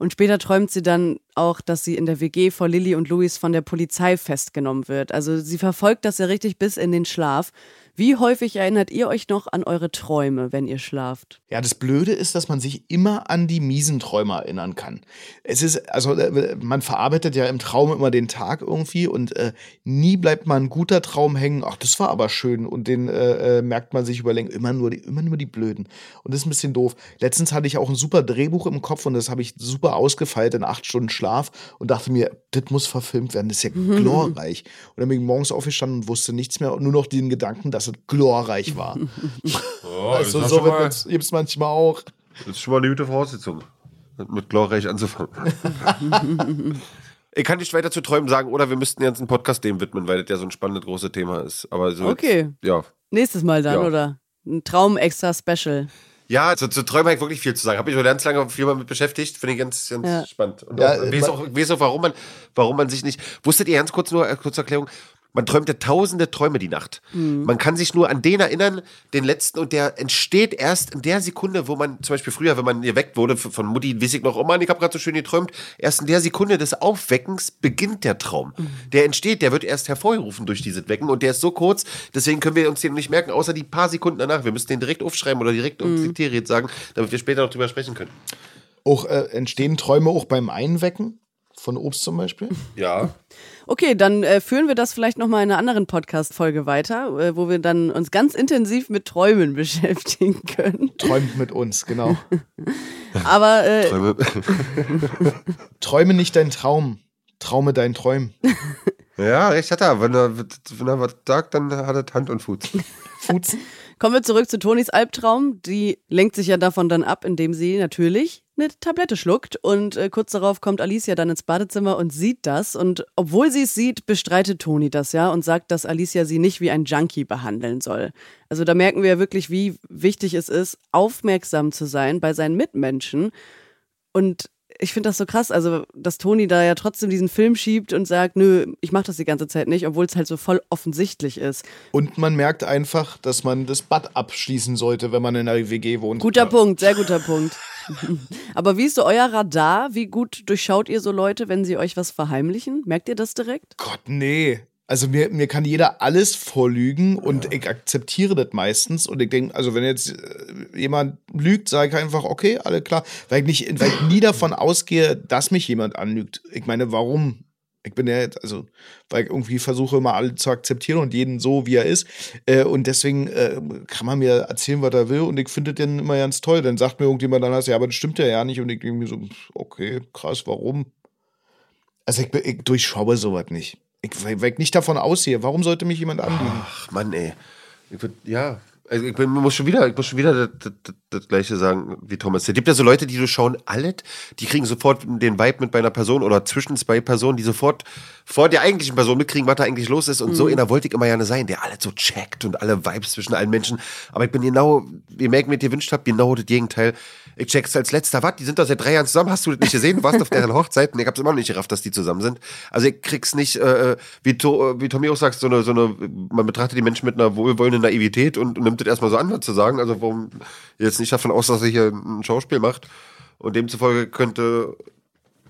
[SPEAKER 2] Und später träumt sie dann auch, dass sie in der WG vor Lilly und Louis von der Polizei festgenommen wird. Also sie verfolgt das ja richtig bis in den Schlaf. Wie häufig erinnert ihr euch noch an eure Träume, wenn ihr schlaft?
[SPEAKER 3] Ja, das Blöde ist, dass man sich immer an die miesen Träume erinnern kann. Es ist, also äh, man verarbeitet ja im Traum immer den Tag irgendwie und äh, nie bleibt mal ein guter Traum hängen. Ach, das war aber schön und den äh, äh merkt man sich überlegen. Immer nur, die, immer nur die Blöden. Und das ist ein bisschen doof. Letztens hatte ich auch ein super Drehbuch im Kopf und das habe ich super ausgefeilt in acht Stunden Schlaf und dachte mir, das muss verfilmt werden. Das ist ja glorreich. Und dann bin ich morgens aufgestanden und wusste nichts mehr und nur noch den Gedanken, dass es glorreich war.
[SPEAKER 4] Oh,
[SPEAKER 3] also so gibt es manchmal auch.
[SPEAKER 4] Das ist schon mal eine gute Voraussetzung, mit glorreich anzufangen. ich kann nicht weiter zu Träumen sagen, oder wir müssten jetzt einen Podcast dem widmen, weil das ja so ein spannendes großes Thema ist. Aber so
[SPEAKER 2] okay.
[SPEAKER 4] Jetzt, ja.
[SPEAKER 2] Nächstes Mal dann, ja. oder? Ein Traum extra Special.
[SPEAKER 4] Ja, zu, zu Träumen habe ich wirklich viel zu sagen. Habe ich schon ganz lange viel mit beschäftigt. Finde ich ganz, ganz ja. spannend. Und ja, auch, weiß auch, weiß auch, warum man, warum man sich nicht. Wusstet ihr ganz kurz nur, äh, kurze Erklärung, man träumte tausende Träume die Nacht. Mhm. Man kann sich nur an den erinnern, den letzten, und der entsteht erst in der Sekunde, wo man, zum Beispiel früher, wenn man geweckt wurde von Mutti, weiß ich noch, oh Mann, ich habe gerade so schön geträumt, erst in der Sekunde des Aufweckens beginnt der Traum. Mhm. Der entsteht, der wird erst hervorgerufen durch dieses Wecken und der ist so kurz, deswegen können wir uns den nicht merken, außer die paar Sekunden danach. Wir müssen den direkt aufschreiben oder direkt mhm. ums Diktiergerät sagen, damit wir später noch drüber sprechen können.
[SPEAKER 3] Auch äh, entstehen Träume auch beim Einwecken? Von Obst zum Beispiel?
[SPEAKER 4] Ja.
[SPEAKER 2] Okay, dann äh, führen wir das vielleicht nochmal in einer anderen Podcast-Folge weiter, äh, wo wir dann uns ganz intensiv mit Träumen beschäftigen können.
[SPEAKER 3] Träumt mit uns, genau.
[SPEAKER 2] Aber äh,
[SPEAKER 3] Träume. Träume nicht dein Traum. Traume dein Träum.
[SPEAKER 4] Ja, recht hat er. Wenn er, wenn er was sagt, dann hat er Hand und Fuß.
[SPEAKER 3] Fuß.
[SPEAKER 2] Kommen wir zurück zu Tonis Albtraum. Die lenkt sich ja davon dann ab, indem sie natürlich eine Tablette schluckt. Und äh, kurz darauf kommt Alicia dann ins Badezimmer und sieht das. Und obwohl sie es sieht, bestreitet Toni das ja und sagt, dass Alicia sie nicht wie ein Junkie behandeln soll. Also da merken wir ja wirklich, wie wichtig es ist, aufmerksam zu sein bei seinen Mitmenschen. Und ich finde das so krass, also dass Toni da ja trotzdem diesen Film schiebt und sagt, nö, ich mache das die ganze Zeit nicht, obwohl es halt so voll offensichtlich ist.
[SPEAKER 3] Und man merkt einfach, dass man das Bad abschließen sollte, wenn man in einer WG wohnt.
[SPEAKER 2] Guter ja. Punkt, sehr guter Punkt. Aber wie ist so euer Radar? Wie gut durchschaut ihr so Leute, wenn sie euch was verheimlichen? Merkt ihr das direkt?
[SPEAKER 3] Gott, nee. Also mir, mir kann jeder alles vorlügen und ich akzeptiere das meistens. Und ich denke, also wenn jetzt äh, jemand lügt, sage ich einfach, okay, alle klar. Weil ich, nicht, weil ich nie davon ausgehe, dass mich jemand anlügt. Ich meine, warum? Ich bin ja jetzt, also, weil ich irgendwie versuche immer alle zu akzeptieren und jeden so, wie er ist. Äh, und deswegen äh, kann man mir erzählen, was er will. Und ich finde den immer ganz toll. Dann sagt mir irgendjemand dann, ja, aber das stimmt ja ja nicht. Und ich denke mir so, okay, krass, warum? Also ich, ich durchschaue sowas nicht. Ich, weil ich nicht davon aussehe. Warum sollte mich jemand anlügen?
[SPEAKER 4] Ach, Mann, ey. Würd, ja, also ich, muss schon wieder, ich muss schon wieder das, das, das, Gleiche sagen wie Thomas. Es gibt ja so Leute, die du schauen alle, die kriegen sofort den Vibe mit bei einer Person oder zwischen zwei Personen, die sofort vor der eigentlichen Person mitkriegen, was da eigentlich los ist. Und mhm. so einer wollte ich immer gerne sein, der alle so checkt und alle Vibes zwischen allen Menschen. Aber ich bin genau, wie Meg mir gewünscht hat, genau das Gegenteil. Ich check's als letzter. Was? Die sind doch seit drei Jahren zusammen. Hast du das nicht gesehen? Du warst auf deren Hochzeiten. Ich hab's immer noch nicht gerafft, dass die zusammen sind. Also ich krieg's nicht, äh, wie, to, wie Tommy auch sagt, so eine, so eine, man betrachtet die Menschen mit einer wohlwollenden Naivität und, und nimmt das erstmal so an, was zu sagen. Also warum jetzt nicht davon aus, dass er hier ein Schauspiel macht. Und demzufolge könnte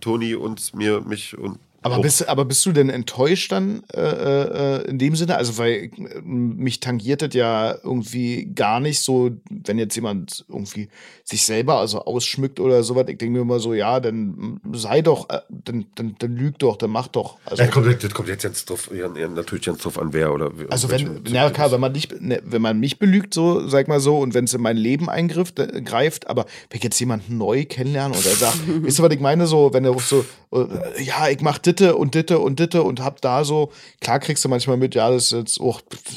[SPEAKER 4] Toni uns, mir, mich und
[SPEAKER 3] aber bist, aber bist du denn enttäuscht dann äh, äh, in dem Sinne? Also, weil äh, mich tangiert das ja irgendwie gar nicht so, wenn jetzt jemand irgendwie sich selber also ausschmückt oder sowas. Ich denke mir immer so, ja, dann sei doch, äh, dann, dann, dann lüg doch, dann mach doch.
[SPEAKER 4] Also, ja, kommt, das kommt jetzt ganz drauf, ja, natürlich ganz drauf an, wer oder
[SPEAKER 3] Also, wenn, na klar, wenn man, nicht, ne, wenn man mich belügt, so, sag mal so, und wenn es in mein Leben eingreift, äh, greift, aber wenn ich jetzt jemanden neu kennenlernen oder sagt, weißt du, was ich meine? So, wenn er so, äh, ja, ich mach ditte und ditte und ditte und hab da so, klar kriegst du manchmal mit, ja, das ist jetzt, oh,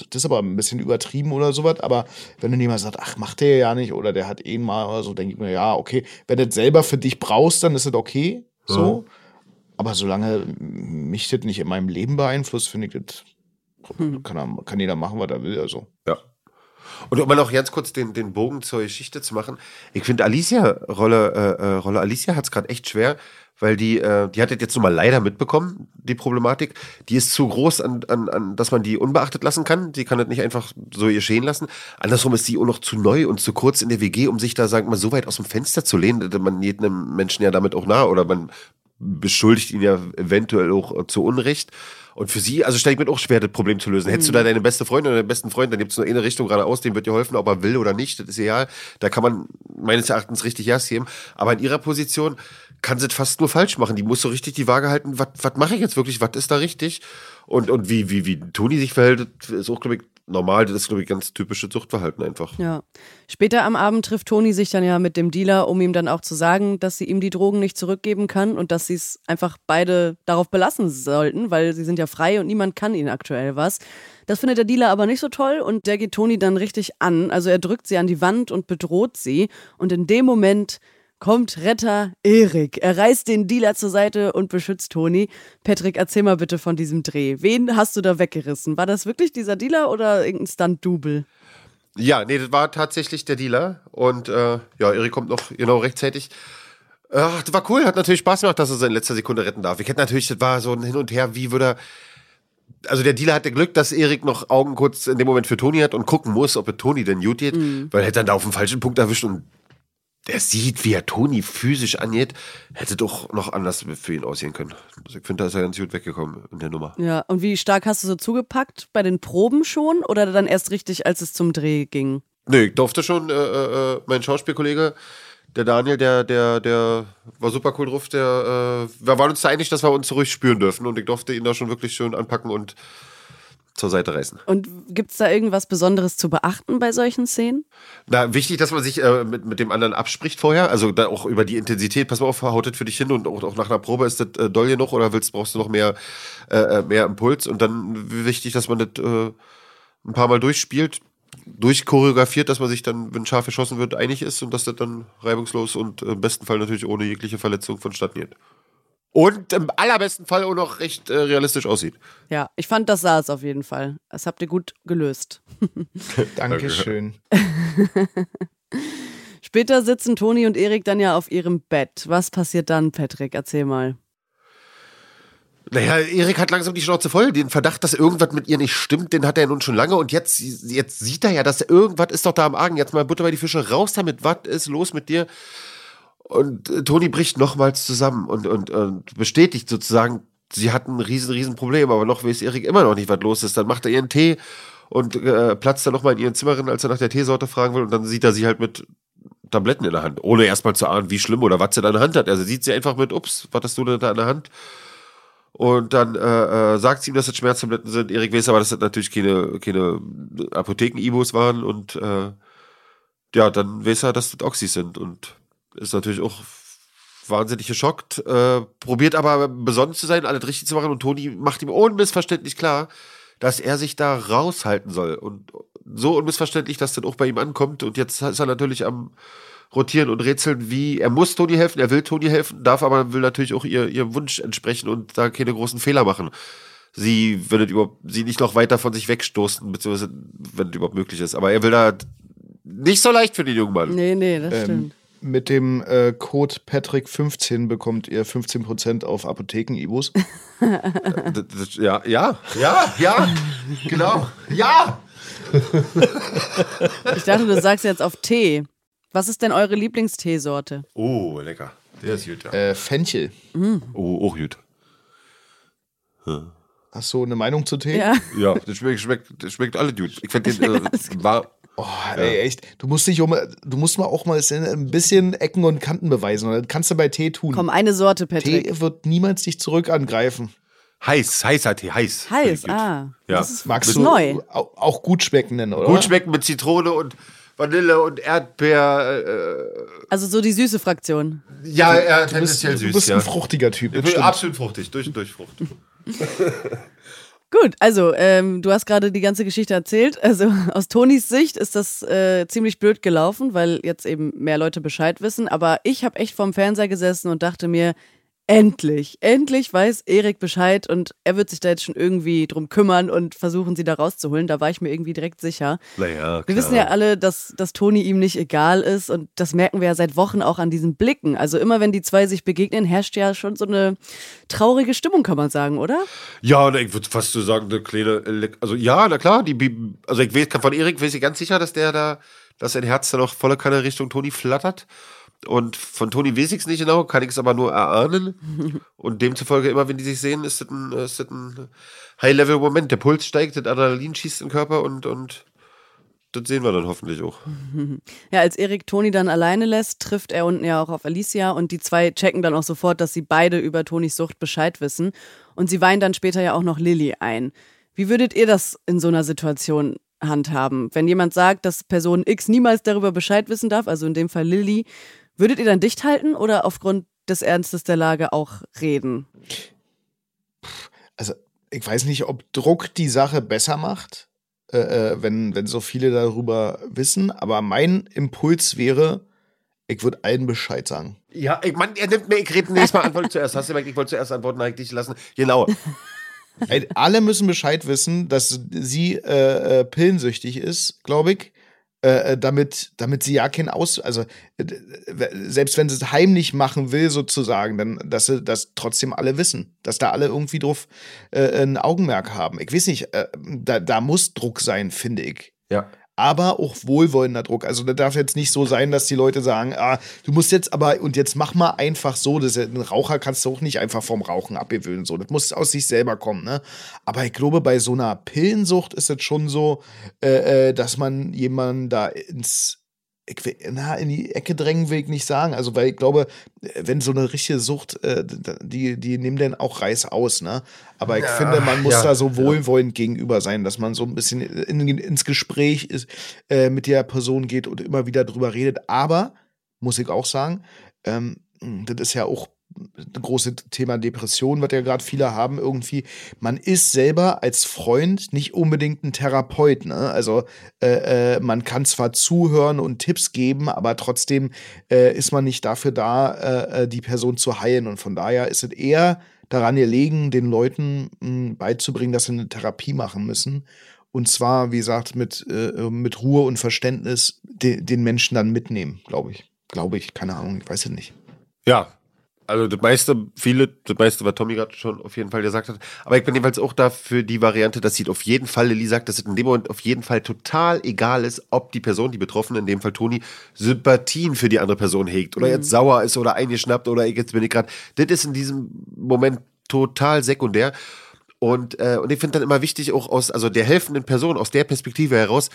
[SPEAKER 3] das ist aber ein bisschen übertrieben oder sowas, aber wenn dann jemand sagt, ach, macht der ja nicht oder der hat eh mal oder so, denke ich mir, ja, okay, wenn du das selber für dich brauchst, dann ist das okay, so. Ja. Aber solange mich das nicht in meinem Leben beeinflusst, finde ich das, hm. kann, kann jeder machen, was er will, also.
[SPEAKER 4] Ja. Und um mal noch ganz kurz den, den Bogen zur Geschichte zu machen, ich finde Alicia, Rolle, äh, äh Rolle Alicia hat es gerade echt schwer, weil die, äh, die hat jetzt nun mal leider mitbekommen, die Problematik. Die ist zu groß, an, an, an, dass man die unbeachtet lassen kann. Die kann das nicht einfach so geschehen lassen. Andersrum ist sie auch noch zu neu und zu kurz in der WG, um sich da, sagen wir mal, so weit aus dem Fenster zu lehnen. Man jedem Menschen ja damit auch nah oder man beschuldigt ihn ja eventuell auch zu Unrecht. Und für sie, also stelle ich mir auch schwer, das Problem zu lösen. Mhm. Hättest du da mhm. deine beste Freundin oder deinen besten Freund, dann gibt es nur eine Richtung geradeaus, dem wird dir helfen, ob er will oder nicht, das ist egal. Da kann man meines Erachtens richtig Jas geben. Aber in ihrer Position kann sie es fast nur falsch machen. Die muss so richtig die Waage halten, was mache ich jetzt wirklich, was ist da richtig? Und, und wie, wie, wie Toni sich verhält, ist auch, glaube ich, normal. Das ist, glaube ich, ganz typisches Suchtverhalten einfach.
[SPEAKER 2] Ja. Später am Abend trifft Toni sich dann ja mit dem Dealer, um ihm dann auch zu sagen, dass sie ihm die Drogen nicht zurückgeben kann und dass sie es einfach beide darauf belassen sollten, weil sie sind ja frei und niemand kann ihnen aktuell was. Das findet der Dealer aber nicht so toll und der geht Toni dann richtig an. Also er drückt sie an die Wand und bedroht sie. Und in dem Moment kommt Retter Erik. Er reißt den Dealer zur Seite und beschützt Toni. Patrick, erzähl mal bitte von diesem Dreh. Wen hast du da weggerissen? War das wirklich dieser Dealer oder irgendein Stunt-Double?
[SPEAKER 4] Ja, nee, das war tatsächlich der Dealer. Und äh, ja, Erik kommt noch genau rechtzeitig. Ach, das war cool, hat natürlich Spaß gemacht, dass er so in letzter Sekunde retten darf. Ich hätte natürlich, das war so ein Hin und Her, wie würde er. Also der Dealer hatte Glück, dass Erik noch Augen kurz in dem Moment für Toni hat und gucken muss, ob er Toni denn gut geht, mhm. weil er hätte dann da auf den falschen Punkt erwischt und der sieht, wie er Toni physisch angeht, hätte doch noch anders für ihn aussehen können. Also ich finde, da ist er ganz gut weggekommen in der Nummer.
[SPEAKER 2] Ja, und wie stark hast du so zugepackt? Bei den Proben schon oder dann erst richtig, als es zum Dreh ging?
[SPEAKER 4] Nö, ich durfte schon, äh, äh, mein Schauspielkollege, der Daniel, der, der, der war super cool drauf, der, äh, wir waren uns da einig, dass wir uns ruhig spüren dürfen und ich durfte ihn da schon wirklich schön anpacken und zur Seite reißen.
[SPEAKER 2] Und gibt es da irgendwas Besonderes zu beachten bei solchen Szenen?
[SPEAKER 4] Na, wichtig, dass man sich äh, mit, mit dem anderen abspricht vorher. Also da auch über die Intensität. Pass mal auf, hautet für dich hin und auch, auch nach einer Probe ist das äh, doll genug oder willst, brauchst du noch mehr, äh, äh mehr Impuls. Und dann wichtig, dass man das äh, ein paar Mal durchspielt, durchchoreografiert, dass man sich dann, wenn scharf geschossen wird, einig ist und dass das dann reibungslos und im besten Fall natürlich ohne jegliche Verletzung vonstatten geht und im allerbesten Fall auch noch recht äh, realistisch aussieht.
[SPEAKER 2] Ja, ich fand, das sah es auf jeden Fall. Das habt ihr gut gelöst.
[SPEAKER 3] Dankeschön.
[SPEAKER 2] Später sitzen Toni und Erik dann ja auf ihrem Bett. Was passiert dann, Patrick? Erzähl mal.
[SPEAKER 4] Naja, Erik hat langsam die Schnauze voll. Den Verdacht, dass irgendwas mit ihr nicht stimmt, den hat er nun schon lange. Und jetzt, jetzt sieht er ja, dass irgendwas ist doch da am Argen. Jetzt mal Butter bei die Fische raus damit. Was ist los mit dir? Und äh, Toni bricht nochmals zusammen und, und, und bestätigt sozusagen, sie hat ein riesen, riesen Problem, aber noch weiß Erik immer noch nicht, was los ist. Dann macht er ihren Tee und äh, platzt dann nochmal in ihren Zimmerin, als er nach der Teesorte fragen will. Und dann sieht er sie halt mit Tabletten in der Hand, ohne erstmal zu ahnen, wie schlimm oder was sie da in der Hand hat. Also sieht sie einfach mit, ups, was hast du denn da in der Hand? Und dann äh, äh, sagt sie ihm, dass das Schmerztabletten sind. Erik weiß aber, dass das natürlich keine, keine Apotheken-Ibos waren. Und äh, ja, dann weiß er, dass das Oxys sind. Und ist natürlich auch wahnsinnig geschockt, äh, probiert aber besonnen zu sein, alles richtig zu machen und Toni macht ihm unmissverständlich klar, dass er sich da raushalten soll und so unmissverständlich, dass das auch bei ihm ankommt und jetzt ist er natürlich am rotieren und rätseln, wie er muss Toni helfen, er will Toni helfen, darf aber will natürlich auch ihr, ihrem Wunsch entsprechen und da keine großen Fehler machen. Sie will überhaupt, sie nicht noch weiter von sich wegstoßen, beziehungsweise wenn es überhaupt möglich ist. Aber er will da nicht so leicht für den jungen Mann.
[SPEAKER 2] Nee, nee, das ähm, stimmt
[SPEAKER 3] mit dem äh, Code Patrick15 bekommt ihr 15% auf Apotheken-Ibus.
[SPEAKER 4] ja, ja, ja, ja, genau, ja.
[SPEAKER 2] Ich dachte, du sagst jetzt auf Tee. Was ist denn eure Lieblingsteesorte?
[SPEAKER 4] Oh, lecker. Der ist gut, ja.
[SPEAKER 3] Äh, Fenchel.
[SPEAKER 4] Mm. Oh, auch gut.
[SPEAKER 3] Hm. Hast du eine Meinung zu Tee?
[SPEAKER 2] Ja.
[SPEAKER 4] Ja, das schmeckt, schmeckt, das schmeckt alle gut. Ich finde den äh, war
[SPEAKER 3] Oh, ey, echt. Du musst dich um, du musst mal auch mal ein bisschen Ecken und Kanten beweisen. Und das kannst du bei Tee tun.
[SPEAKER 2] Komm, eine Sorte, Patrick.
[SPEAKER 3] Tee wird niemals dich zurück angreifen.
[SPEAKER 4] Heiß, heißer Tee, heiß.
[SPEAKER 2] Heiß, ah.
[SPEAKER 3] Ja. Das ist Magst du neu. Auch gut schmeckenden, oder?
[SPEAKER 4] Gut schmecken mit Zitrone und Vanille und Erdbeer. Äh,
[SPEAKER 2] also so die süße Fraktion.
[SPEAKER 4] Ja, er tendenziell süß.
[SPEAKER 3] Du bist
[SPEAKER 4] ja.
[SPEAKER 3] ein fruchtiger Typ.
[SPEAKER 4] Absolut fruchtig, durch und durch Frucht.
[SPEAKER 2] Gut, also ähm, du hast gerade die ganze Geschichte erzählt. Also aus Tonis Sicht ist das äh, ziemlich blöd gelaufen, weil jetzt eben mehr Leute Bescheid wissen. Aber ich habe echt vorm Fernseher gesessen und dachte mir, endlich, endlich weiß Erik Bescheid und er wird sich da jetzt schon irgendwie drum kümmern und versuchen, sie da rauszuholen. Da war ich mir irgendwie direkt sicher.
[SPEAKER 4] Naja, klar.
[SPEAKER 2] Wir wissen ja alle, dass, dass Toni ihm nicht egal ist und das merken wir ja seit Wochen auch an diesen Blicken. Also immer wenn die zwei sich begegnen, herrscht ja schon so eine traurige Stimmung, kann man sagen, oder?
[SPEAKER 4] Ja, ich würde fast so sagen, eine kleine, also ja, na klar, die, also ich weiß, von Erik weiß ich ganz sicher, dass der da, dass sein Herz da noch voller Kanne Richtung Toni flattert. Und von Toni weiß ich es nicht genau, kann ich es aber nur erahnen. Und demzufolge, immer wenn die sich sehen, ist das ein, ist das ein High-Level-Moment. Der Puls steigt, das Adrenalin schießt im Körper und, und das sehen wir dann hoffentlich auch.
[SPEAKER 2] Ja, als Erik Toni dann alleine lässt, trifft er unten ja auch auf Alicia und die zwei checken dann auch sofort, dass sie beide über Tonis Sucht Bescheid wissen. Und sie weinen dann später ja auch noch Lilly ein. Wie würdet ihr das in so einer Situation handhaben? Wenn jemand sagt, dass Person X niemals darüber Bescheid wissen darf, also in dem Fall Lilly, Würdet ihr dann dicht halten oder aufgrund des Ernstes der Lage auch reden?
[SPEAKER 3] Also, ich weiß nicht, ob Druck die Sache besser macht, äh, äh, wenn, wenn so viele darüber wissen, aber mein Impuls wäre, ich würde allen Bescheid sagen.
[SPEAKER 4] Ja, ich meine, er nimmt mir, ich rede nächstes Mal antworten zuerst. Hast du gemerkt, ich wollte zuerst antworten, habe ich dich lassen. Genau.
[SPEAKER 3] Alle müssen Bescheid wissen, dass sie äh, äh pillensüchtig ist, glaube ich. Äh, äh, damit, damit sie ja kein Aus, also äh, selbst wenn sie es heimlich machen will, sozusagen, dann, dass sie das trotzdem alle wissen, dass da alle irgendwie drauf äh, ein Augenmerk haben. Ich weiß nicht, da, da muss Druck sein, finde ich.
[SPEAKER 4] Ja
[SPEAKER 3] aber auch wohlwollender Druck. Also da darf jetzt nicht so sein, dass die Leute sagen, ah, du musst jetzt aber und jetzt mach mal einfach so, das ein Raucher kannst du auch nicht einfach vom Rauchen abgewöhnen so. Das muss aus sich selber kommen, ne? Aber ich glaube, bei so einer Pillensucht ist es schon so, äh, äh dass man jemanden da ins ich na, in die Ecke drängen will ich nicht sagen. Also, weil ich glaube, wenn so eine richtige Sucht, äh, die, die nehmen dann auch Reiß aus, ne? Aber ich ja, finde, man muss ja, da so wohlwollend ja. gegenüber sein, dass man so ein bisschen in, ins Gespräch ist, äh, mit der Person geht und immer wieder drüber redet. Aber, muss ich auch sagen, ähm, das ist ja auch ein großes Thema Depression, was ja gerade viele haben irgendwie. Man ist selber als Freund nicht unbedingt ein Therapeut. Ne? Also äh, äh, man kann zwar zuhören und Tipps geben, aber trotzdem äh, ist man nicht dafür da, äh, äh, die Person zu heilen. Und von daher ist es eher daran gelegen, den Leuten mh, hm, beizubringen, dass sie eine Therapie machen müssen. Und zwar, wie gesagt, mit, äh, mit Ruhe und Verständnis de den Menschen dann mitnehmen, glaube ich. Glaube ich, keine Ahnung, ich weiß es nicht.
[SPEAKER 4] Ja, also das meiste, viele, das meiste, was Tommy gerade schon auf jeden Fall gesagt hat. Aber ich bin jedenfalls auch dafür die Variante, dass sie auf jeden Fall, Lilly sagt, dass es in dem Moment auf jeden Fall total egal ist, ob die Person, die Betroffene, in dem Fall Toni, Sympathien für die andere Person hegt oder mhm. jetzt sauer ist oder eingeschnappt oder jetzt bin ich gerade. Das ist in diesem Moment total sekundär. Und, äh, und ich finde dann immer wichtig, auch aus, also der helfenden Person, aus der Perspektive heraus,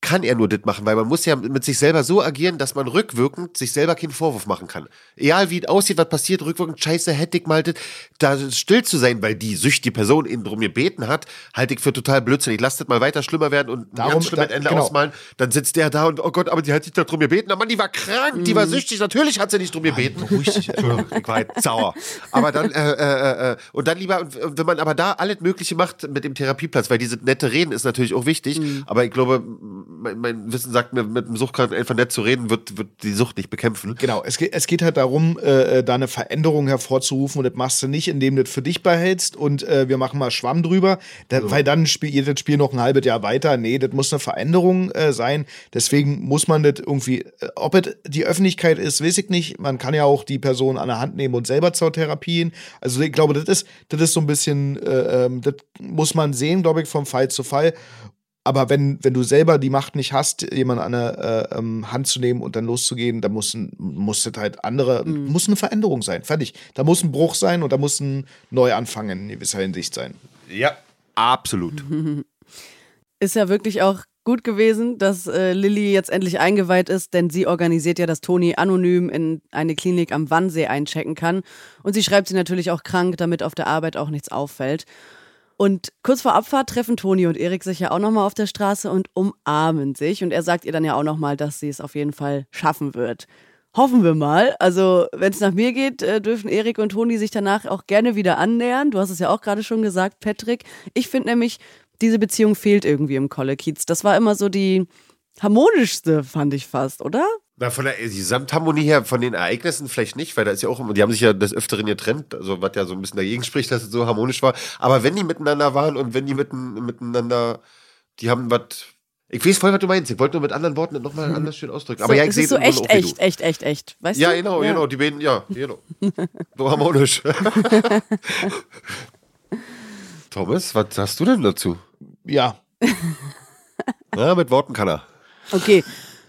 [SPEAKER 4] kann er nur das machen, weil man muss ja mit sich selber so agieren, dass man rückwirkend sich selber keinen Vorwurf machen kann. Egal wie es aussieht, was passiert, rückwirkend, scheiße, hätte ich mal das, da still zu sein, weil die süchtige Person ihn drum gebeten hat, halte ich für total blödsinnig. Lasst das mal weiter schlimmer werden und Darum, ganz schlimmes da, Ende genau. ausmalen. Dann sitzt der da und, oh Gott, aber die hat sich doch drum gebeten. Aber Mann, die war krank, die war mhm. süchtig, natürlich hat sie nicht drum gebeten. Mann, ich war jetzt sauer. Aber dann, äh, äh, äh, und dann lieber, wenn man aber da alles Mögliche macht mit dem Therapieplatz, weil diese nette Reden ist natürlich auch wichtig, mhm. aber ich glaube, mein, mein, Wissen sagt mir, mit einem Suchtkranken einfach nett zu reden, wird, wird die Sucht nicht bekämpfen.
[SPEAKER 3] Genau, es geht, es geht halt darum, äh, äh, da eine Veränderung hervorzurufen und das machst du nicht, indem du das für dich behältst und äh, wir machen mal Schwamm drüber, da, so. weil dann spielt das Spiel noch ein halbes Jahr weiter. Nee, das muss eine Veränderung äh, sein. Deswegen muss man das irgendwie, äh, ob es die Öffentlichkeit ist, weiß ich nicht. Man kann ja auch die Person an der Hand nehmen und selber zur Therapie gehen. Also ich glaube, das ist, das ist so ein bisschen, äh, ähm, das muss man sehen, glaube ich, vom Fall zu Fall. Aber wenn, wenn du selber die Macht nicht hast, jemanden an der äh, ähm, Hand zu nehmen und dann loszugehen, da muss, muss das halt andere, mhm. muss eine Veränderung sein. Fertig. Da muss ein Bruch sein und da muss ein Neuanfang in gewisser Hinsicht sein.
[SPEAKER 4] Ja, absolut.
[SPEAKER 2] Ist ja wirklich auch gut gewesen, dass äh, Lilly jetzt endlich eingeweiht ist, denn sie organisiert ja, dass Toni anonym in eine Klinik am Wannsee einchecken kann. Und sie schreibt sie natürlich auch krank, damit auf der Arbeit auch nichts auffällt. Und kurz vor Abfahrt treffen Toni und Erik sich ja auch nochmal auf der Straße und umarmen sich. Und er sagt ihr dann ja auch nochmal, dass sie es auf jeden Fall schaffen wird. Hoffen wir mal. Also, wenn es nach mir geht, äh, dürfen Erik und Toni sich danach auch gerne wieder annähern. Du hast es ja auch gerade schon gesagt, Patrick. Ich finde nämlich, diese Beziehung fehlt irgendwie im Kolle Kiez. Das war immer so die harmonischste, fand ich fast, oder?
[SPEAKER 4] Na, von der Gesamtharmonie her, von den Ereignissen vielleicht nicht, weil da ist ja auch, die haben sich ja des Öfteren getrennt, also was ja so ein bisschen dagegen spricht, dass es so harmonisch war. Aber wenn die miteinander waren und wenn die mitten, miteinander, die haben was. Ich weiß voll, was du meinst. Ich wollte nur mit anderen Worten nochmal anders schön ausdrücken. Aber
[SPEAKER 2] so,
[SPEAKER 4] ja, ich
[SPEAKER 2] es
[SPEAKER 4] sehe
[SPEAKER 2] ist so echt, echt, echt, echt, echt. Weißt
[SPEAKER 4] ja,
[SPEAKER 2] du?
[SPEAKER 4] genau, genau. Die beiden, ja, genau. so harmonisch. Thomas, was hast du denn dazu?
[SPEAKER 3] Ja.
[SPEAKER 4] Ja, mit Worten kann er.
[SPEAKER 2] Okay.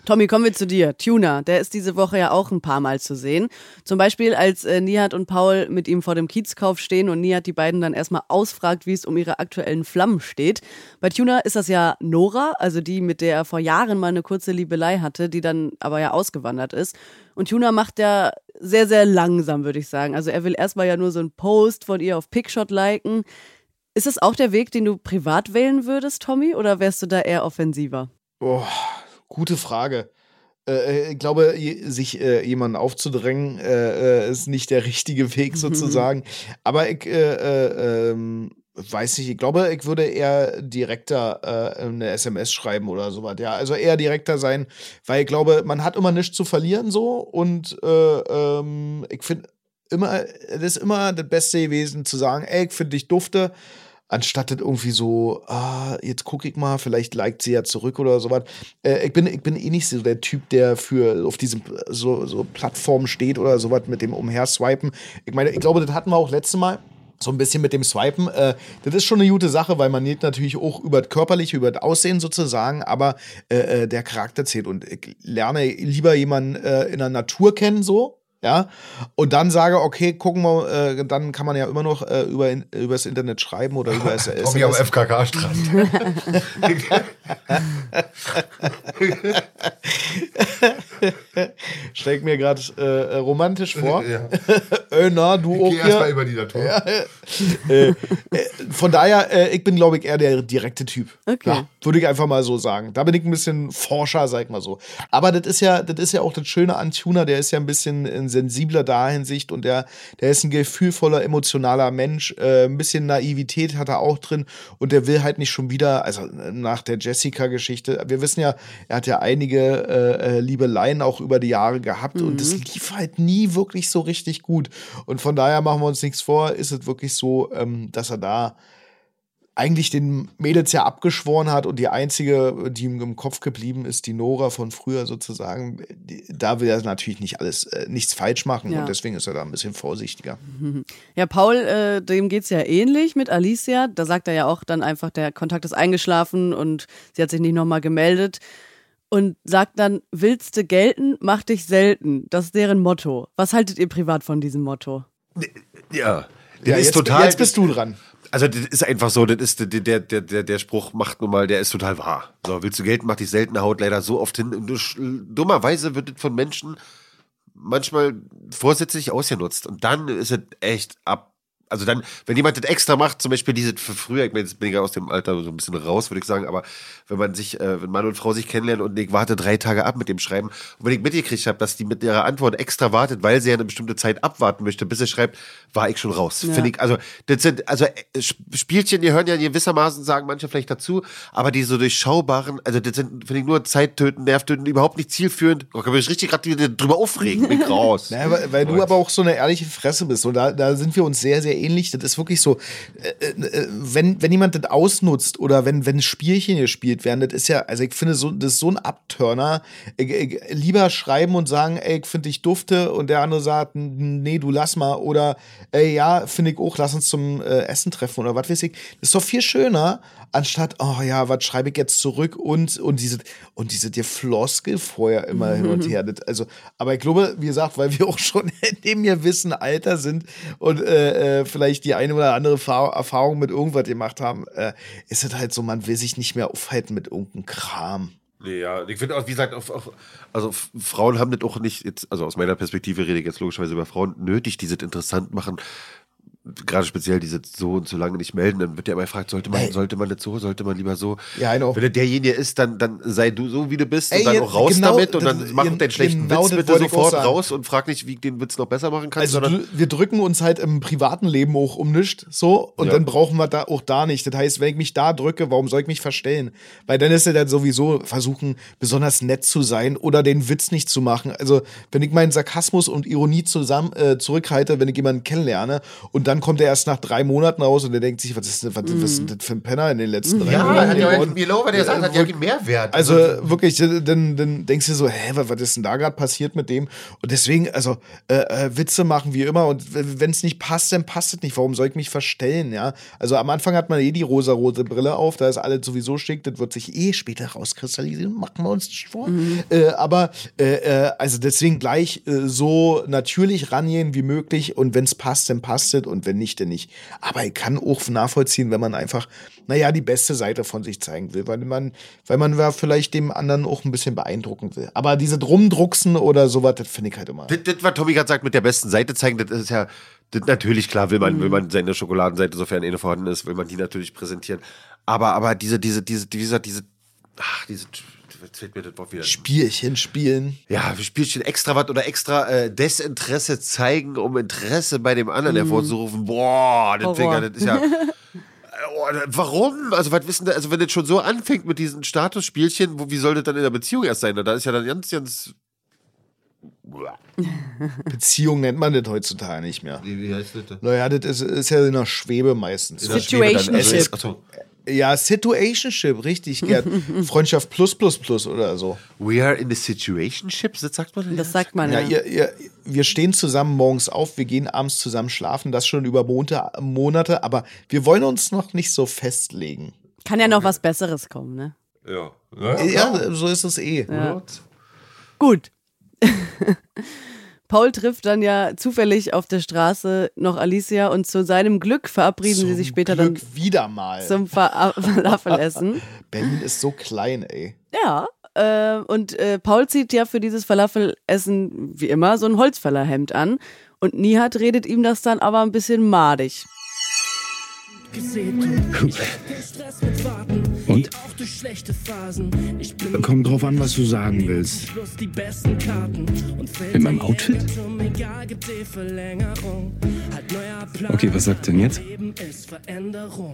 [SPEAKER 2] Tommy, kommen wir zu dir. Tuna, der ist diese Woche ja auch ein paar Mal zu sehen. Zum Beispiel, als äh, Nihat und Paul mit ihm vor dem Kiezkauf stehen und Nihat die beiden dann erstmal ausfragt, wie es um ihre aktuellen Flammen steht. Bei Tuna ist das ja Nora, also die, mit der er vor Jahren mal eine kurze Liebelei hatte, die dann aber ja ausgewandert ist. Und Tuna macht ja sehr, sehr langsam, würde ich sagen. Also er will erstmal ja nur so einen Post von ihr auf Pickshot liken. Ist es auch der Weg, den du privat wählen würdest, Tommy, oder wärst du da eher offensiver?
[SPEAKER 3] Boah, gute Frage. Äh, ich glaube, sich äh, jemanden aufzudrängen, äh, ist nicht der richtige Weg sozusagen. Aber ich äh, ähm, weiß nicht, ich glaube, ich würde eher direkter äh, eine SMS schreiben oder sowas. Ja, also eher direkter sein, weil ich glaube, man hat immer nichts zu verlieren so und äh, ähm, ich finde immer, das ist immer das Beste gewesen zu sagen, ey, ich finde dich dufte anstatt irgendwie so, ah, jetzt gucke ich mal, vielleicht liked sie ja zurück oder sowas. Äh, ich, bin, ich bin eh nicht so der Typ, der für auf diesen so, so Plattformen steht oder sowas mit dem Umherswipen. Ich meine, ich glaube, das hatten wir auch letztes Mal. So ein bisschen mit dem Swipen. Äh, das ist schon eine gute Sache, weil man geht natürlich auch über das Körperliche, über das Aussehen sozusagen, aber äh, der Charakter zählt. Und ich lerne lieber jemanden äh, in der Natur kennen, so, ja, und dann sage, okay, gucken wir, äh, dann kann man ja immer noch äh, über in, übers Internet schreiben oder über SMS.
[SPEAKER 4] Tommy am FKK-Strand.
[SPEAKER 3] Steck mir gerade äh, romantisch vor.
[SPEAKER 4] Ja.
[SPEAKER 3] äh, na, du
[SPEAKER 4] Ich
[SPEAKER 3] auch
[SPEAKER 4] geh erst mal
[SPEAKER 3] hier.
[SPEAKER 4] über die Natur.
[SPEAKER 3] äh, äh, von daher, äh, ich bin, glaube ich, eher der direkte Typ.
[SPEAKER 2] Okay.
[SPEAKER 3] Ja, würde ich einfach mal so sagen. Da bin ich ein bisschen Forscher, sag ich mal so. Aber das ist ja, das ist ja auch das Schöne an Tuner, der ist ja ein bisschen äh, sensibler da Hinsicht und der, der ist ein gefühlvoller, emotionaler Mensch. Äh, ein bisschen Naivität hat er auch drin und der will halt nicht schon wieder, also äh, nach der Jessica-Geschichte, wir wissen ja, er hat ja einige äh, äh, Liebeleien auch über die Jahre gehabt und das lief halt nie wirklich so richtig gut. Und von daher machen wir uns nichts vor, ist es wirklich so, ähm, dass er da eigentlich den Mädels ja abgeschworen hat und die einzige, die ihm im Kopf geblieben ist, die Nora von früher sozusagen, die, da will er natürlich nicht alles, äh, nichts falsch machen
[SPEAKER 2] Ja.
[SPEAKER 3] und deswegen ist er da ein bisschen vorsichtiger.
[SPEAKER 2] Ja, Paul, äh, dem geht's ja ähnlich mit Alicia. Da sagt er ja auch dann einfach, der Kontakt ist eingeschlafen und sie hat sich nicht nochmal gemeldet. Und sagt dann, willst du gelten, mach dich selten. Das ist deren Motto. Was haltet ihr privat von diesem Motto?
[SPEAKER 4] Ja. Der
[SPEAKER 3] Ja,
[SPEAKER 4] ist
[SPEAKER 3] jetzt,
[SPEAKER 4] total.
[SPEAKER 3] jetzt bist du dran.
[SPEAKER 4] Also das ist einfach so, das ist der, der, der, der Spruch macht nun mal, der ist total wahr. So, willst du Geld, mach dich selten, haut leider so oft hin. Und du, dummerweise wird das von Menschen manchmal vorsätzlich ausgenutzt. Und dann ist es echt ab. Also dann, wenn jemand das extra macht, zum Beispiel diese für früher, ich meine, jetzt bin ich ja aus dem Alter so ein bisschen raus, würde ich sagen, aber wenn man sich, äh, wenn Mann und Frau sich kennenlernen und ich warte drei Tage ab mit dem Schreiben und wenn ich mitgekriegt habe, dass die mit ihrer Antwort extra wartet, weil sie ja eine bestimmte Zeit abwarten möchte, bis sie schreibt, war ich schon raus.
[SPEAKER 2] Ja.
[SPEAKER 4] Finde ich, also das sind, also äh, Sp- Spielchen, die hören ja gewissermaßen, sagen manche vielleicht dazu, aber die so durchschaubaren, also das sind, finde ich, nur Zeittöten, Nervtöten, überhaupt nicht zielführend. Oh, kann mich richtig gerade drüber aufregen, bin ich raus.
[SPEAKER 3] Naja, weil, weil du aber auch so eine ehrliche Fresse bist. Und da, da sind wir uns sehr, sehr ähnlich. Das ist wirklich so, äh, äh, wenn, wenn jemand das ausnutzt oder wenn, wenn Spielchen gespielt werden, das ist ja, also ich finde, so, das ist so ein Abturner. Lieber schreiben und sagen, ey, ich finde dich dufte und der andere sagt, "N- nee, du lass mal. Oder, ey, ja, finde ich auch, lass uns zum äh, Essen treffen oder was weiß ich. Das ist doch viel schöner, anstatt, oh ja, was schreibe ich jetzt zurück und, und diese, und diese dir Floskel vorher immer hin und her. Das, also, aber ich glaube, wie gesagt, weil wir auch schon in dem gewissen Alter sind und äh, äh, vielleicht die eine oder andere Fa- Erfahrung mit irgendwas gemacht haben, äh, ist es halt so, man will sich nicht mehr aufhalten mit irgendeinem Kram.
[SPEAKER 4] Nee, ja, ich finde auch, wie gesagt, auf, auf, also Frauen haben das auch nicht, jetzt, also aus meiner Perspektive rede ich jetzt logischerweise über Frauen, nötig, die das interessant machen. Gerade speziell diese so und so lange nicht melden, dann wird ja immer gefragt, sollte man,
[SPEAKER 3] Ey.
[SPEAKER 4] sollte man nicht so, sollte man lieber so.
[SPEAKER 3] Ja, I know.
[SPEAKER 4] Wenn er derjenige ist, dann, dann sei du so, wie du bist
[SPEAKER 3] Ey,
[SPEAKER 4] und dann
[SPEAKER 3] ihr-
[SPEAKER 4] auch raus
[SPEAKER 3] genau,
[SPEAKER 4] damit und
[SPEAKER 3] das-
[SPEAKER 4] dann mach
[SPEAKER 3] ihr-
[SPEAKER 4] deinen schlechten
[SPEAKER 3] genau
[SPEAKER 4] Witz
[SPEAKER 3] das
[SPEAKER 4] bitte
[SPEAKER 3] wollte ich auch
[SPEAKER 4] sofort
[SPEAKER 3] sagen.
[SPEAKER 4] raus und frag nicht, wie du den Witz noch besser machen kannst,
[SPEAKER 3] Also
[SPEAKER 4] sondern
[SPEAKER 3] du, wir drücken uns halt im privaten Leben auch um nichts so und
[SPEAKER 4] Ja.
[SPEAKER 3] dann brauchen wir da auch da nicht. Das heißt, wenn ich mich da drücke, warum soll ich mich verstellen? Weil dann ist er dann sowieso versuchen, besonders nett zu sein oder den Witz nicht zu machen. Also wenn ich meinen Sarkasmus und Ironie zusammen äh, zurückhalte, wenn ich jemanden kennenlerne und dann kommt er erst nach drei Monaten raus und der denkt sich, was ist, denn- was, was ist denn das für ein Penner in den letzten drei
[SPEAKER 4] ja,
[SPEAKER 3] Monaten?
[SPEAKER 4] hat ja auch wenn er sagt, hat ja einen Mehrwert.
[SPEAKER 3] Also wirklich, dann, dann denkst du so, hä, was, was ist denn da gerade passiert mit dem? Und deswegen, also äh, äh, Witze machen wie immer und wenn es nicht passt, dann passt es nicht. Warum soll ich mich verstellen, ja? Also am Anfang hat man eh die rosa-rote Brille auf, da ist alles sowieso schick, das wird sich eh später rauskristallisieren, machen wir uns nicht vor. Äh, aber äh, äh, also deswegen gleich äh, so natürlich rangehen wie möglich und wenn es passt, dann passt es und wenn nicht, dann nicht. Aber ich kann auch nachvollziehen, wenn man einfach, naja, die beste Seite von sich zeigen will, weil man, weil man ja vielleicht dem anderen auch ein bisschen beeindrucken will. Aber diese Drumdrucksen oder sowas, das finde ich halt immer.
[SPEAKER 4] Das, das, was Tommy gerade sagt, mit der besten Seite zeigen, das ist ja, das natürlich klar, will man, will man seine Schokoladenseite, sofern eine vorhanden ist, will man die natürlich präsentieren. Aber, aber diese, diese, diese, wie gesagt, diese, ach, diese, fällt mir das Wort wieder.
[SPEAKER 3] Spielchen spielen.
[SPEAKER 4] Ja, Spielchen extra was oder extra äh, Desinteresse zeigen, um Interesse bei dem anderen hervorzurufen. Boah, das. Finger, das ist ja. Oh, Warum? Also, was wissen da, also wenn das schon so anfängt mit diesen Statusspielchen, wo, wie soll das dann in der Beziehung erst sein? Da ist ja dann ganz, ganz.
[SPEAKER 3] Beziehung nennt man das heutzutage nicht mehr.
[SPEAKER 4] Wie, wie heißt das?
[SPEAKER 3] Naja, das ist, ist ja in der Schwebe meistens.
[SPEAKER 4] Also,
[SPEAKER 2] Situationship.
[SPEAKER 4] achso.
[SPEAKER 3] Ja, Situationship, richtig, Gerd. Freundschaft plus plus plus oder so.
[SPEAKER 4] We are in a situationship, das sagt man.
[SPEAKER 2] Das sagt man
[SPEAKER 3] Ja,
[SPEAKER 2] ja.
[SPEAKER 3] ihr, ihr, wir stehen zusammen morgens auf, wir gehen abends zusammen schlafen, das schon über Monate, Monate, aber wir wollen uns noch nicht so festlegen.
[SPEAKER 2] Kann ja noch was Besseres kommen, ne?
[SPEAKER 4] Ja.
[SPEAKER 3] Ja, so ist es eh.
[SPEAKER 2] Gut. Paul trifft dann ja zufällig auf der Straße noch Alicia und zu seinem Glück verabreden sie sich später
[SPEAKER 3] Glück
[SPEAKER 2] dann
[SPEAKER 3] wieder mal.
[SPEAKER 2] zum Fa Falafelessen.
[SPEAKER 3] Ben ist so klein, ey.
[SPEAKER 2] Ja, äh, und äh, Paul zieht ja für dieses Falafelessen wie immer so ein Holzfällerhemd an und Nihat redet ihm das dann aber ein bisschen madig.
[SPEAKER 5] Und? Kommt drauf an, was du sagen willst. Mit meinem Outfit? Okay, was sagt denn jetzt?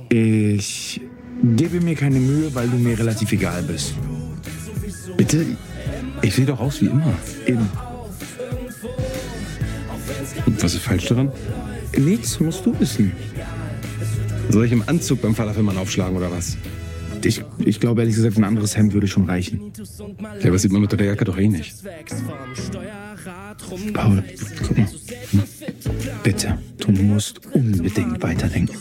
[SPEAKER 5] Ich gebe mir keine Mühe, weil du mir relativ egal bist. Bitte? Ich sehe doch aus wie immer. Eben. Und was ist falsch daran? Nichts, musst du wissen. Soll ich im Anzug beim Falafelmann aufschlagen oder was? Ich, ich glaube ehrlich gesagt, ein anderes Hemd würde schon reichen. Ja, aber sieht man mit der Jacke doch eh nicht. Paul, guck mal. Bitte, du musst unbedingt weiterdenken.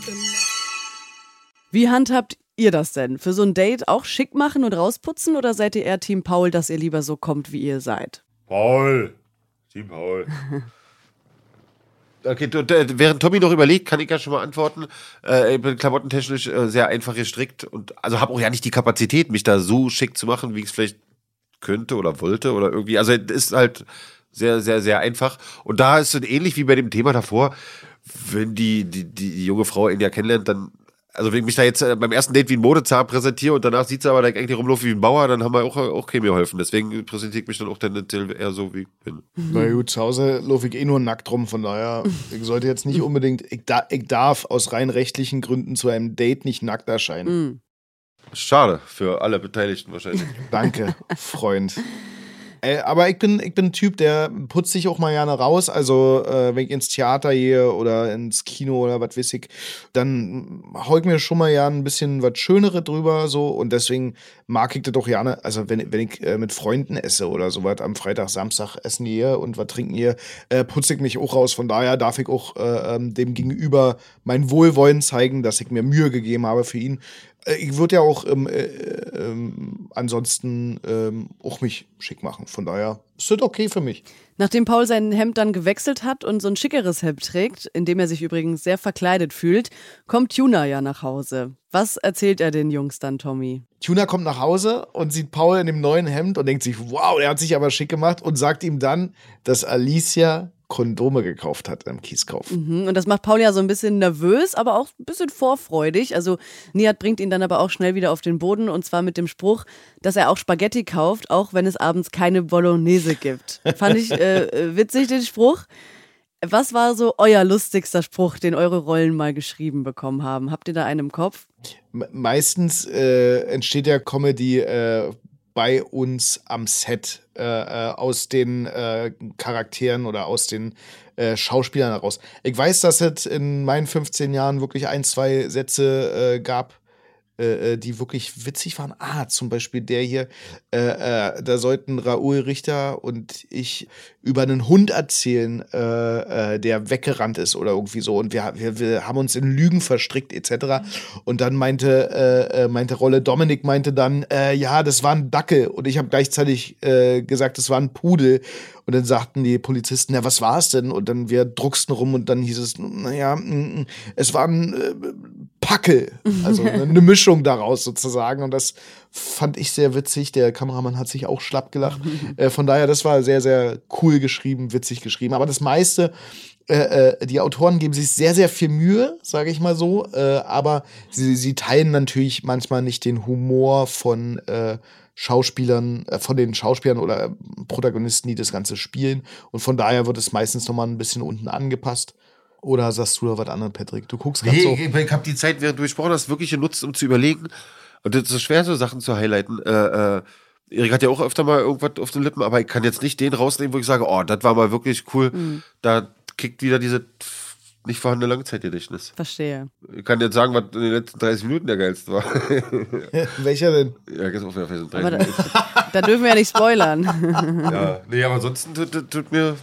[SPEAKER 2] Wie handhabt ihr das denn? Für so ein Date auch schick machen und rausputzen oder seid ihr eher Team Paul, dass ihr lieber so kommt, wie ihr seid?
[SPEAKER 4] Paul. Team Paul. Okay, während Tommy noch überlegt, kann ich ja schon mal antworten. Äh, ich bin klamottentechnisch äh, sehr einfach gestrickt und also habe auch ja nicht die Kapazität, mich da so schick zu machen, wie ich es vielleicht könnte oder wollte oder irgendwie. Also es ist halt sehr, sehr, sehr einfach. Und da ist es ähnlich wie bei dem Thema davor, wenn die, die, die junge Frau ihn ja kennenlernt, dann, also wenn ich mich da jetzt äh, beim ersten Date wie ein Modezar präsentiere und danach sieht sie aber, dass ich eigentlich rumlaufe wie ein Bauer, dann haben wir auch, auch keinem geholfen. Deswegen präsentiere ich mich dann auch tendenziell eher so, wie ich bin.
[SPEAKER 3] Na gut, zu Hause laufe ich eh nur nackt rum, von daher, ich sollte jetzt nicht unbedingt, ich, da, ich darf aus rein rechtlichen Gründen zu einem Date nicht nackt erscheinen.
[SPEAKER 4] Schade für alle Beteiligten wahrscheinlich.
[SPEAKER 3] Danke, Freund. Aber ich bin, ich bin ein Typ, der putzt sich auch mal gerne raus. Also, äh, wenn ich ins Theater gehe oder ins Kino oder was weiß ich, dann hau ich mir schon mal gerne ein bisschen was Schönere drüber. so Und deswegen mag ich das doch gerne. Also, wenn, wenn ich äh, mit Freunden esse oder sowas am Freitag, Samstag essen gehe und was trinken gehe, äh, putze ich mich auch raus. Von daher darf ich auch äh, ähm, dem Gegenüber mein Wohlwollen zeigen, dass ich mir Mühe gegeben habe für ihn. Äh, Ich würde ja auch ähm, äh, ähm, ansonsten ähm, auch mich schick machen. Von daher ist das okay für mich.
[SPEAKER 2] Nachdem Paul sein Hemd dann gewechselt hat und so ein schickeres Hemd trägt, in dem er sich übrigens sehr verkleidet fühlt, kommt Tuna ja nach Hause. Was erzählt er den Jungs dann, Tommy?
[SPEAKER 3] Tuna kommt nach Hause und sieht Paul in dem neuen Hemd und denkt sich, wow, der hat sich aber schick gemacht und sagt ihm dann, dass Alicia Kondome gekauft hat im Kieskauf.
[SPEAKER 2] Mhm, und das macht Paul ja so ein bisschen nervös, aber auch ein bisschen vorfreudig. Also Nihat bringt ihn dann aber auch schnell wieder auf den Boden und zwar mit dem Spruch, dass er auch Spaghetti kauft, auch wenn es abends keine Bolognese gibt. Fand ich äh, witzig, den Spruch. Was war so euer lustigster Spruch, den eure Rollen mal geschrieben bekommen haben? Habt ihr da einen im Kopf?
[SPEAKER 3] Meistens äh, entsteht ja Comedy äh, bei uns am Set äh, äh, aus den äh, Charakteren oder aus den äh, Schauspielern heraus. Ich weiß, dass es in meinen 15 Jahren wirklich ein, zwei Sätze äh, gab, äh, äh, die wirklich witzig waren. Ah, zum Beispiel der hier, äh, äh, da sollten Raoul Richter und ich über einen Hund erzählen, äh, äh, der weggerannt ist oder irgendwie so. Und wir, wir, wir haben uns in Lügen verstrickt etc. Und dann meinte, meinte Rolle Dominik meinte dann, ja, das war ein Dackel. Und ich habe gleichzeitig gesagt, das war ein Pudel. Und dann sagten die Polizisten, ja, was war es denn? Und dann wir drucksten rum und dann hieß es, naja, mm, mm, es war ein Packel. Also eine Mischung daraus sozusagen. Und das fand ich sehr witzig. Der Kameramann hat sich auch schlapp gelacht. äh, von daher, das war sehr, sehr cool geschrieben, witzig geschrieben. Aber das meiste äh, äh, die Autoren geben sich sehr, sehr viel Mühe, sage ich mal so, äh, aber sie, sie teilen natürlich manchmal nicht den Humor von äh, Schauspielern, äh, von den Schauspielern oder Protagonisten, die das Ganze spielen. Und von daher wird es meistens nochmal ein bisschen unten angepasst. Oder sagst du da was anderes, Patrick? Du guckst ganz
[SPEAKER 4] Nee,
[SPEAKER 3] so.
[SPEAKER 4] ich, habe die Zeit, während du gesprochen hast, wirklich genutzt, um zu überlegen. Und das ist so schwer, so Sachen zu highlighten. Äh, äh, Erik hat ja auch öfter mal irgendwas auf den Lippen, aber ich kann jetzt nicht den rausnehmen, wo ich sage, oh, das war mal wirklich cool. Da kickt wieder diese nicht vorhandene Langzeitgedächtnis.
[SPEAKER 2] Verstehe.
[SPEAKER 4] Ich kann jetzt sagen, was in den letzten 30 Minuten der geilste war.
[SPEAKER 3] Welcher denn?
[SPEAKER 4] ja, ganz auf, sind 30
[SPEAKER 2] Aber da,
[SPEAKER 4] Minuten.
[SPEAKER 2] da dürfen wir ja nicht spoilern.
[SPEAKER 4] Ja, nee, aber ansonsten tut, tut, tut mir.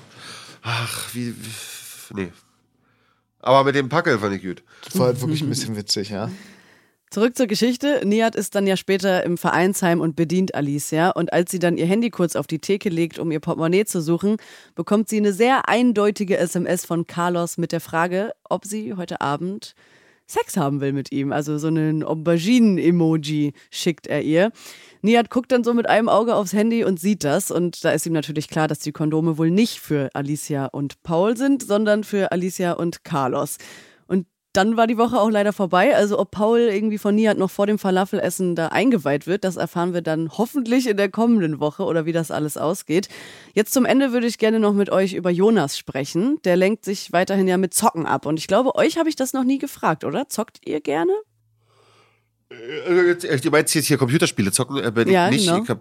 [SPEAKER 4] Ach, wie, wie. Nee. Aber mit dem Packel fand ich gut.
[SPEAKER 3] Das war halt wirklich ein bisschen witzig, ja.
[SPEAKER 2] Zurück zur Geschichte. Nihat ist dann ja später im Vereinsheim und bedient Alicia. Und als sie dann ihr Handy kurz auf die Theke legt, um ihr Portemonnaie zu suchen, bekommt sie eine sehr eindeutige SMS von Carlos mit der Frage, ob sie heute Abend Sex haben will mit ihm. Also so einen Auberginen-Emoji schickt er ihr. Nihat guckt dann so mit einem Auge aufs Handy und sieht das. Und da ist ihm natürlich klar, dass die Kondome wohl nicht für Alicia und Paul sind, sondern für Alicia und Carlos. Und dann war die Woche auch leider vorbei. Also ob Paul irgendwie von Nihat noch vor dem Falafelessen da eingeweiht wird, das erfahren wir dann hoffentlich in der kommenden Woche oder wie das alles ausgeht. Jetzt zum Ende würde ich gerne noch mit euch über Jonas sprechen. Der lenkt sich weiterhin ja mit Zocken ab. Und ich glaube, euch habe ich das noch nie gefragt, oder? Zockt ihr gerne?
[SPEAKER 4] Also jetzt, äh, Du meinst jetzt hier Computerspiele zocken? Äh,
[SPEAKER 2] Ja,
[SPEAKER 4] ich nicht.
[SPEAKER 2] genau.
[SPEAKER 4] Ich hab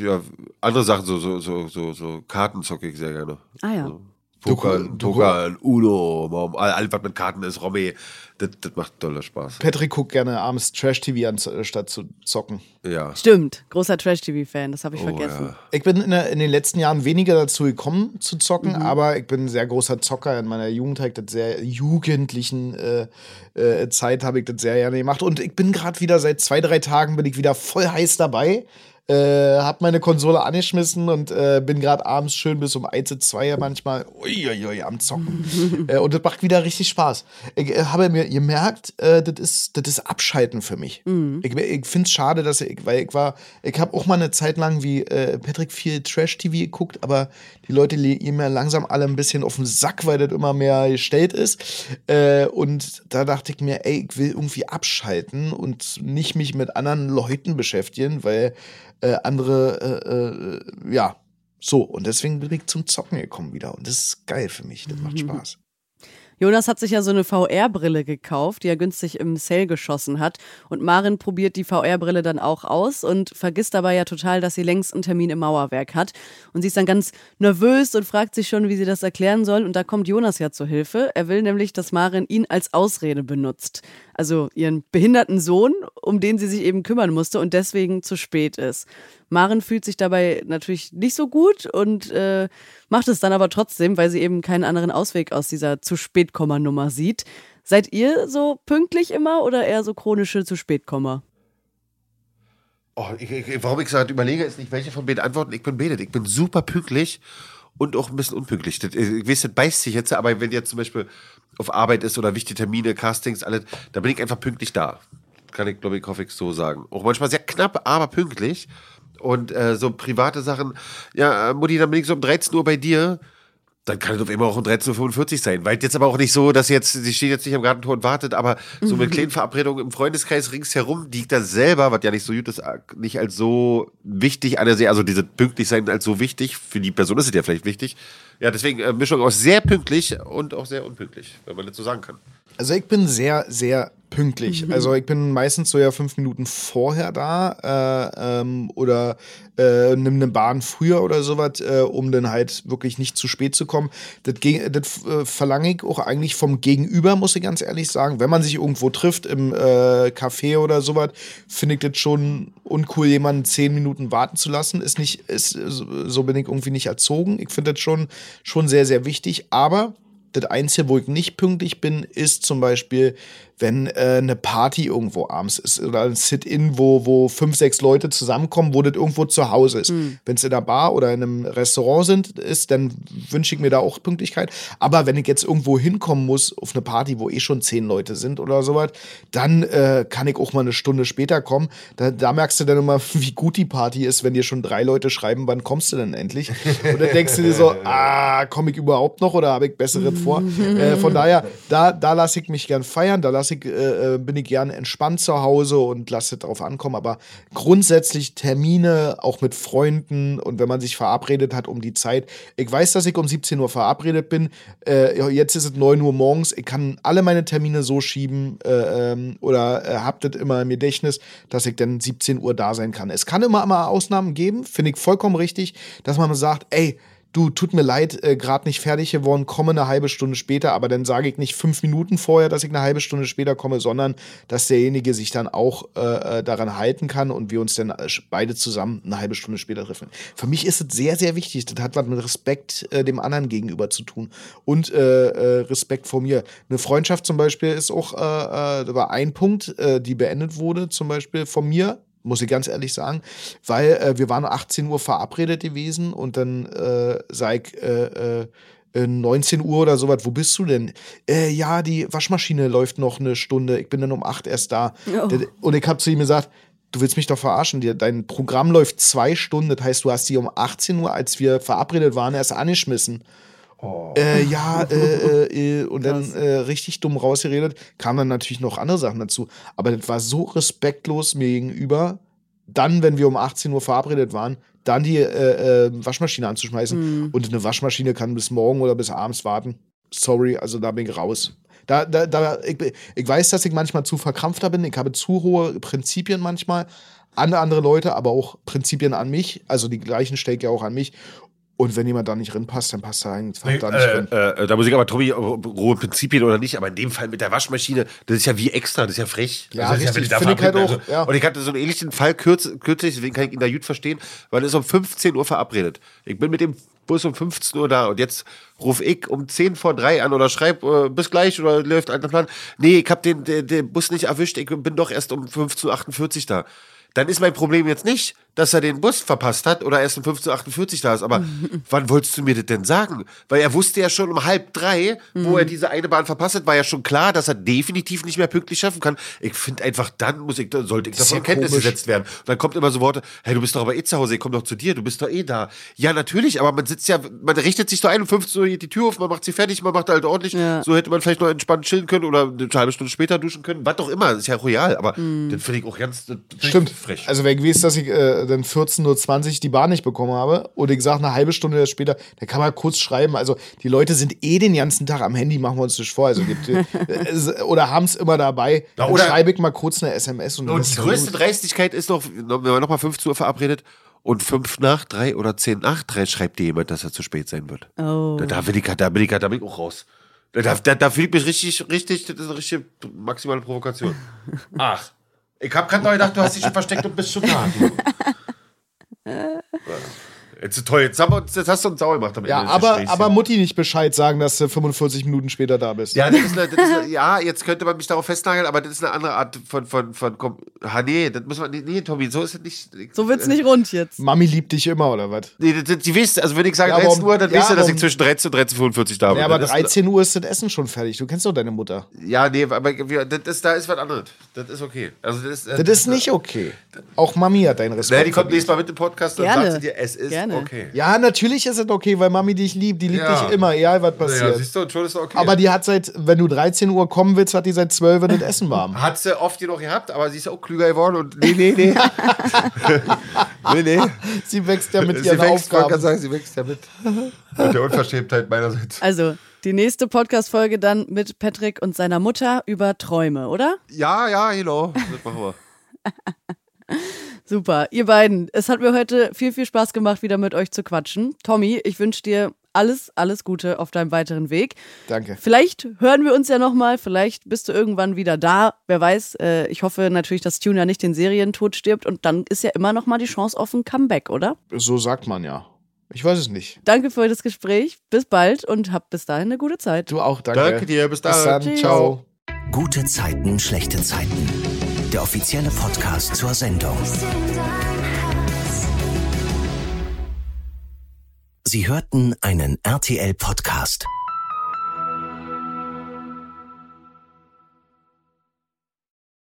[SPEAKER 4] ja, andere Sachen, so, so, so, so, so Karten zocke ich sehr gerne.
[SPEAKER 2] Ah ja.
[SPEAKER 4] So. Poker,
[SPEAKER 3] Du-
[SPEAKER 4] Poker, Uno, Mom, all- alles, was mit Karten ist, Romy, das, das macht doller Spaß.
[SPEAKER 3] Patrick guckt gerne abends Trash-TV an, äh, statt zu zocken.
[SPEAKER 4] Ja.
[SPEAKER 2] Stimmt, großer Trash-TV-Fan, das habe ich
[SPEAKER 4] Oh,
[SPEAKER 2] vergessen.
[SPEAKER 4] ja.
[SPEAKER 3] Ich bin in, in den letzten Jahren weniger dazu gekommen zu zocken,
[SPEAKER 2] Mhm.
[SPEAKER 3] aber ich bin ein sehr großer Zocker. In meiner Jugend habe ich das sehr jugendlichen äh, äh, Zeit habe ich das sehr gerne gemacht. Und ich bin gerade wieder seit zwei, drei Tagen bin ich wieder voll heiß dabei. Äh, hab meine Konsole angeschmissen und äh, bin gerade abends schön bis um 1, 2 manchmal uiuiui, am Zocken. äh, und das macht wieder richtig Spaß. Ich äh, habe mir gemerkt, äh, das ist, das ist Abschalten für mich. Ich, ich finde es schade, dass ich, weil ich war, ich habe auch mal eine Zeit lang wie äh, Patrick viel Trash-TV geguckt, aber die Leute gehen mir langsam alle ein bisschen auf den Sack, weil das immer mehr gestellt ist. Und da dachte ich mir, ey, ich will irgendwie abschalten und nicht mich mit anderen Leuten beschäftigen, weil äh, andere, äh, äh, ja, so. Und deswegen bin ich zum Zocken gekommen wieder. Und das ist geil für mich. Das macht Spaß.
[SPEAKER 2] Jonas hat sich ja so eine VR-Brille gekauft, die er günstig im Sale geschossen hat. Und Marin probiert die VR-Brille dann auch aus und vergisst dabei ja total, dass sie längst einen Termin im Mauerwerk hat. Und sie ist dann ganz nervös und fragt sich schon, wie sie das erklären soll. Und da kommt Jonas ja zur Hilfe. Er will nämlich, dass Marin ihn als Ausrede benutzt. Also ihren behinderten Sohn, um den sie sich eben kümmern musste und deswegen zu spät ist. Maren fühlt sich dabei natürlich nicht so gut und äh, macht es dann aber trotzdem, weil sie eben keinen anderen Ausweg aus dieser zu spät Nummer sieht. Seid ihr so pünktlich immer oder eher so chronische zu spät
[SPEAKER 4] Oh, ich, ich, warum ich gerade überlege, ist nicht, welche von beiden Antworten. Ich bin betet. Ich bin super pünktlich und auch ein bisschen unpünktlich. Das, ich weiß, das beißt sich jetzt, aber wenn jetzt zum Beispiel auf Arbeit ist oder wichtige Termine, Castings, alles, da bin ich einfach pünktlich da. Kann ich, glaube ich, hoffe ich so sagen. Auch manchmal sehr knapp, aber pünktlich. Und äh, so private Sachen, ja, äh, Mutti, dann bin ich so um 13 Uhr bei dir. Dann kann es auf immer auch um 13.45 Uhr sein. Weil jetzt aber auch nicht so, dass jetzt, sie steht jetzt nicht am Gartentor und wartet, aber so mit kleinen Verabredungen im Freundeskreis ringsherum, die ich da selber, was ja nicht so gut ist, nicht als so wichtig anersehe, also diese pünktlich sein als so wichtig, für die Person ist es ja vielleicht wichtig. Ja, deswegen äh, Mischung aus sehr pünktlich und auch sehr unpünktlich, wenn man das so sagen kann.
[SPEAKER 3] Also ich bin sehr, sehr pünktlich. Mhm. Also ich bin meistens so ja fünf Minuten vorher da äh, ähm, oder äh, nimm eine Bahn früher oder sowas, äh, um dann halt wirklich nicht zu spät zu kommen. Das, das äh, verlange ich auch eigentlich vom Gegenüber, muss ich ganz ehrlich sagen. Wenn man sich irgendwo trifft im äh, Café oder sowas, finde ich das schon uncool, jemanden zehn Minuten warten zu lassen. Ist nicht, ist, so bin ich irgendwie nicht erzogen. Ich finde das schon, schon sehr, sehr wichtig. Aber das Einzige, wo ich nicht pünktlich bin, ist zum Beispiel, wenn äh, eine Party irgendwo abends ist oder ein Sit-In, wo, wo fünf, sechs Leute zusammenkommen, wo das irgendwo zu Hause ist. Mhm. Wenn es in der Bar oder in einem Restaurant sind, ist, dann wünsche ich mir da auch Pünktlichkeit. Aber wenn ich jetzt irgendwo hinkommen muss, auf eine Party, wo eh schon zehn Leute sind oder sowas, dann äh, kann ich auch mal eine Stunde später kommen. Da, da merkst du dann immer, wie gut die Party ist, wenn dir schon drei Leute schreiben, wann kommst du denn endlich? Und dann denkst du dir so, ah, komme ich überhaupt noch oder habe ich bessere vor? äh, von daher, da, da lasse ich mich gern feiern, da lasse ich, äh, äh, bin ich gern entspannt zu Hause und lasse darauf ankommen. Aber grundsätzlich Termine, auch mit Freunden und wenn man sich verabredet hat um die Zeit. Ich weiß, dass ich um 17 Uhr verabredet bin. Äh, jetzt ist es 9 Uhr morgens. Ich kann alle meine Termine so schieben äh, ähm, oder äh, habt das immer im Gedächtnis, dass ich dann 17 Uhr da sein kann. Es kann immer mal Ausnahmen geben, finde ich vollkommen richtig, dass man sagt, ey, du, tut mir leid, äh, gerade nicht fertig geworden, komme eine halbe Stunde später, aber dann sage ich nicht fünf Minuten vorher, dass ich eine halbe Stunde später komme, sondern dass derjenige sich dann auch äh, äh daran halten kann und wir uns dann äh, beide zusammen eine halbe Stunde später treffen. Für mich ist es sehr, sehr wichtig. Das hat was mit Respekt äh, dem anderen gegenüber zu tun und äh, Respekt vor mir. Eine Freundschaft zum Beispiel ist auch, äh, war ein Punkt, die beendet wurde, zum Beispiel von mir muss ich ganz ehrlich sagen, weil äh, wir waren 18 Uhr verabredet gewesen und dann äh, sei ich äh, äh, 19 Uhr oder sowas, wo bist du denn? Äh, ja, die Waschmaschine läuft noch eine Stunde, ich bin dann um 8 erst da. Oh. Und ich habe zu ihm gesagt, du willst mich doch verarschen, dein Programm läuft zwei Stunden, das heißt, du hast die um 18 Uhr, als wir verabredet waren, erst angeschmissen. Oh. Äh, ja, äh, äh, äh, und dann äh, richtig dumm rausgeredet. Kamen dann natürlich noch andere Sachen dazu. Aber das war so respektlos mir gegenüber. Dann, wenn wir um 18 Uhr verabredet waren, dann die äh, Waschmaschine anzuschmeißen. Mhm. Und eine Waschmaschine kann bis morgen oder bis abends warten. Sorry, also da bin ich raus. Da, da, da, ich, ich weiß, dass ich manchmal zu verkrampfter bin. Ich habe zu hohe Prinzipien manchmal an andere Leute, aber auch Prinzipien an mich. Also die gleichen stelle ich ja auch an mich. Und wenn jemand da nicht reinpasst, dann passt er einfach nee, da nicht
[SPEAKER 4] äh, rein. Äh, da muss ich aber, Tobi, rohe Prinzipien oder nicht, aber in dem Fall mit der Waschmaschine, das ist ja wie extra, das ist ja frech.
[SPEAKER 3] Ja,
[SPEAKER 4] also
[SPEAKER 3] richtig, ja, finde ich halt auch. Also,
[SPEAKER 4] ja. Und ich hatte so einen ähnlichen Fall kürz, kürzlich, deswegen kann ich ihn da gut verstehen, weil er ist um 15 Uhr verabredet. Ich bin mit dem Bus um 15 Uhr da und jetzt rufe ich um 10 vor 3 an oder schreib äh, bis gleich oder läuft ein Plan. Nee, ich habe den, den, den Bus nicht erwischt, ich bin doch erst um 15.48 Uhr da dann ist mein Problem jetzt nicht, dass er den Bus verpasst hat oder erst um 15.48 Uhr da ist. Aber wann wolltest du mir das denn sagen? Weil er wusste ja schon um halb drei, wo er diese eine Bahn verpasst hat, war ja schon klar, dass er definitiv nicht mehr pünktlich schaffen kann. Ich finde einfach, dann muss ich, sollte ich davon ja Kenntnis komisch. gesetzt werden. Und dann kommt immer so Worte, hey, du bist doch aber eh zu Hause, ich komm doch zu dir, du bist doch eh da. Ja, natürlich, aber man sitzt ja, man richtet sich so ein, um 15 Uhr die Tür auf, man macht sie fertig, man macht halt ordentlich. Ja. So hätte man vielleicht noch entspannt chillen können oder eine halbe Stunde später duschen können, was auch immer. Das ist ja royal, aber mhm. das finde ich auch ganz
[SPEAKER 3] Stimmt. frech. Also, wenn gewesen, dass ich äh, dann 14.20 Uhr die Bahn nicht bekommen habe oder ich sage eine halbe Stunde später, da kann man kurz schreiben. Also die Leute sind eh den ganzen Tag am Handy, machen wir uns nicht vor. Also gibt, äh, oder haben es immer dabei. Dann schreibe ich mal kurz eine SMS. Und,
[SPEAKER 4] und die größte Dreistigkeit ist doch, wenn wir nochmal 15 Uhr verabredet, und fünf nach drei oder zehn nach drei schreibt dir jemand, dass er zu spät sein wird. Oh. Da, da, bin ich, da, bin ich, da bin ich auch raus. Da, da, da fühle ich mich richtig, richtig, das ist eine richtige maximale Provokation. Ach. Ich hab gerade noch gedacht, du hast dich schon versteckt und bist schon da. Jetzt toll, jetzt, haben wir, jetzt hast du uns sauer gemacht
[SPEAKER 3] damit. Ja, aber, aber Mutti nicht Bescheid sagen, dass du 45 Minuten später da bist.
[SPEAKER 4] Ja, das ist eine, das ist eine, ja, jetzt könnte man mich darauf festnageln, aber das ist eine andere Art von. von, von, von ah, nee, das muss man. Nee, nee Tommy, so ist es nicht.
[SPEAKER 2] So wird's nicht rund jetzt.
[SPEAKER 3] Mami liebt dich immer, oder was?
[SPEAKER 4] Nee, das, das, die wisst, also wenn ich sage ja, 13 Uhr, dann ja, wisst ihr, dass ich zwischen 13 und 13.45 da bin.
[SPEAKER 3] Ja, aber 13 Uhr ist das Essen schon fertig. Du kennst doch deine Mutter.
[SPEAKER 4] Ja, nee, aber das, das, da ist was anderes. Das ist okay. Also das,
[SPEAKER 3] das, das ist nicht okay. Auch Mami hat deinen Respekt.
[SPEAKER 4] Nee, die kommt nächstes Mal mit dem Podcast und sagt sie dir, es ist
[SPEAKER 2] gerne.
[SPEAKER 4] Okay.
[SPEAKER 3] Ja, natürlich ist es okay, weil Mami dich liebt. Die liebt
[SPEAKER 4] Ja.
[SPEAKER 3] dich immer, egal was
[SPEAKER 4] Ja,
[SPEAKER 3] passiert.
[SPEAKER 4] siehst du, schon ist okay.
[SPEAKER 3] aber die hat seit, wenn du 13 Uhr kommen willst, hat die seit 12 Uhr das Essen warm.
[SPEAKER 4] hat sie oft genug gehabt, aber sie ist auch klüger geworden und nee, nee, nee. nee, nee.
[SPEAKER 3] Sie wächst ja mit
[SPEAKER 4] sie
[SPEAKER 3] ihren
[SPEAKER 4] wächst, wollte
[SPEAKER 3] Aufgaben.
[SPEAKER 4] gerade sagen, sie wächst ja mit. Mit der Unverschämtheit meinerseits.
[SPEAKER 2] Also, die nächste Podcast-Folge dann mit Patrick und seiner Mutter über Träume, oder?
[SPEAKER 4] Ja, ja, genau. Das machen wir.
[SPEAKER 2] Super, ihr beiden. Es hat mir heute viel, viel Spaß gemacht, wieder mit euch zu quatschen. Tommy, ich wünsche dir alles, alles Gute auf deinem weiteren Weg.
[SPEAKER 3] Danke.
[SPEAKER 2] Vielleicht hören wir uns ja nochmal, vielleicht bist du irgendwann wieder da. Wer weiß, äh, ich hoffe natürlich, dass Tuna nicht den Serientod stirbt und dann ist ja immer nochmal die Chance auf ein Comeback, oder?
[SPEAKER 3] So sagt man ja. Ich weiß es nicht.
[SPEAKER 2] Danke für das Gespräch, bis bald und habt bis dahin eine gute Zeit.
[SPEAKER 3] Du auch, danke.
[SPEAKER 4] Danke dir, bis
[SPEAKER 3] Bis
[SPEAKER 4] dann.
[SPEAKER 3] Ciao.
[SPEAKER 1] Gute Zeiten, schlechte Zeiten. Der offizielle Podcast zur Sendung. Sie hörten einen RTL-Podcast.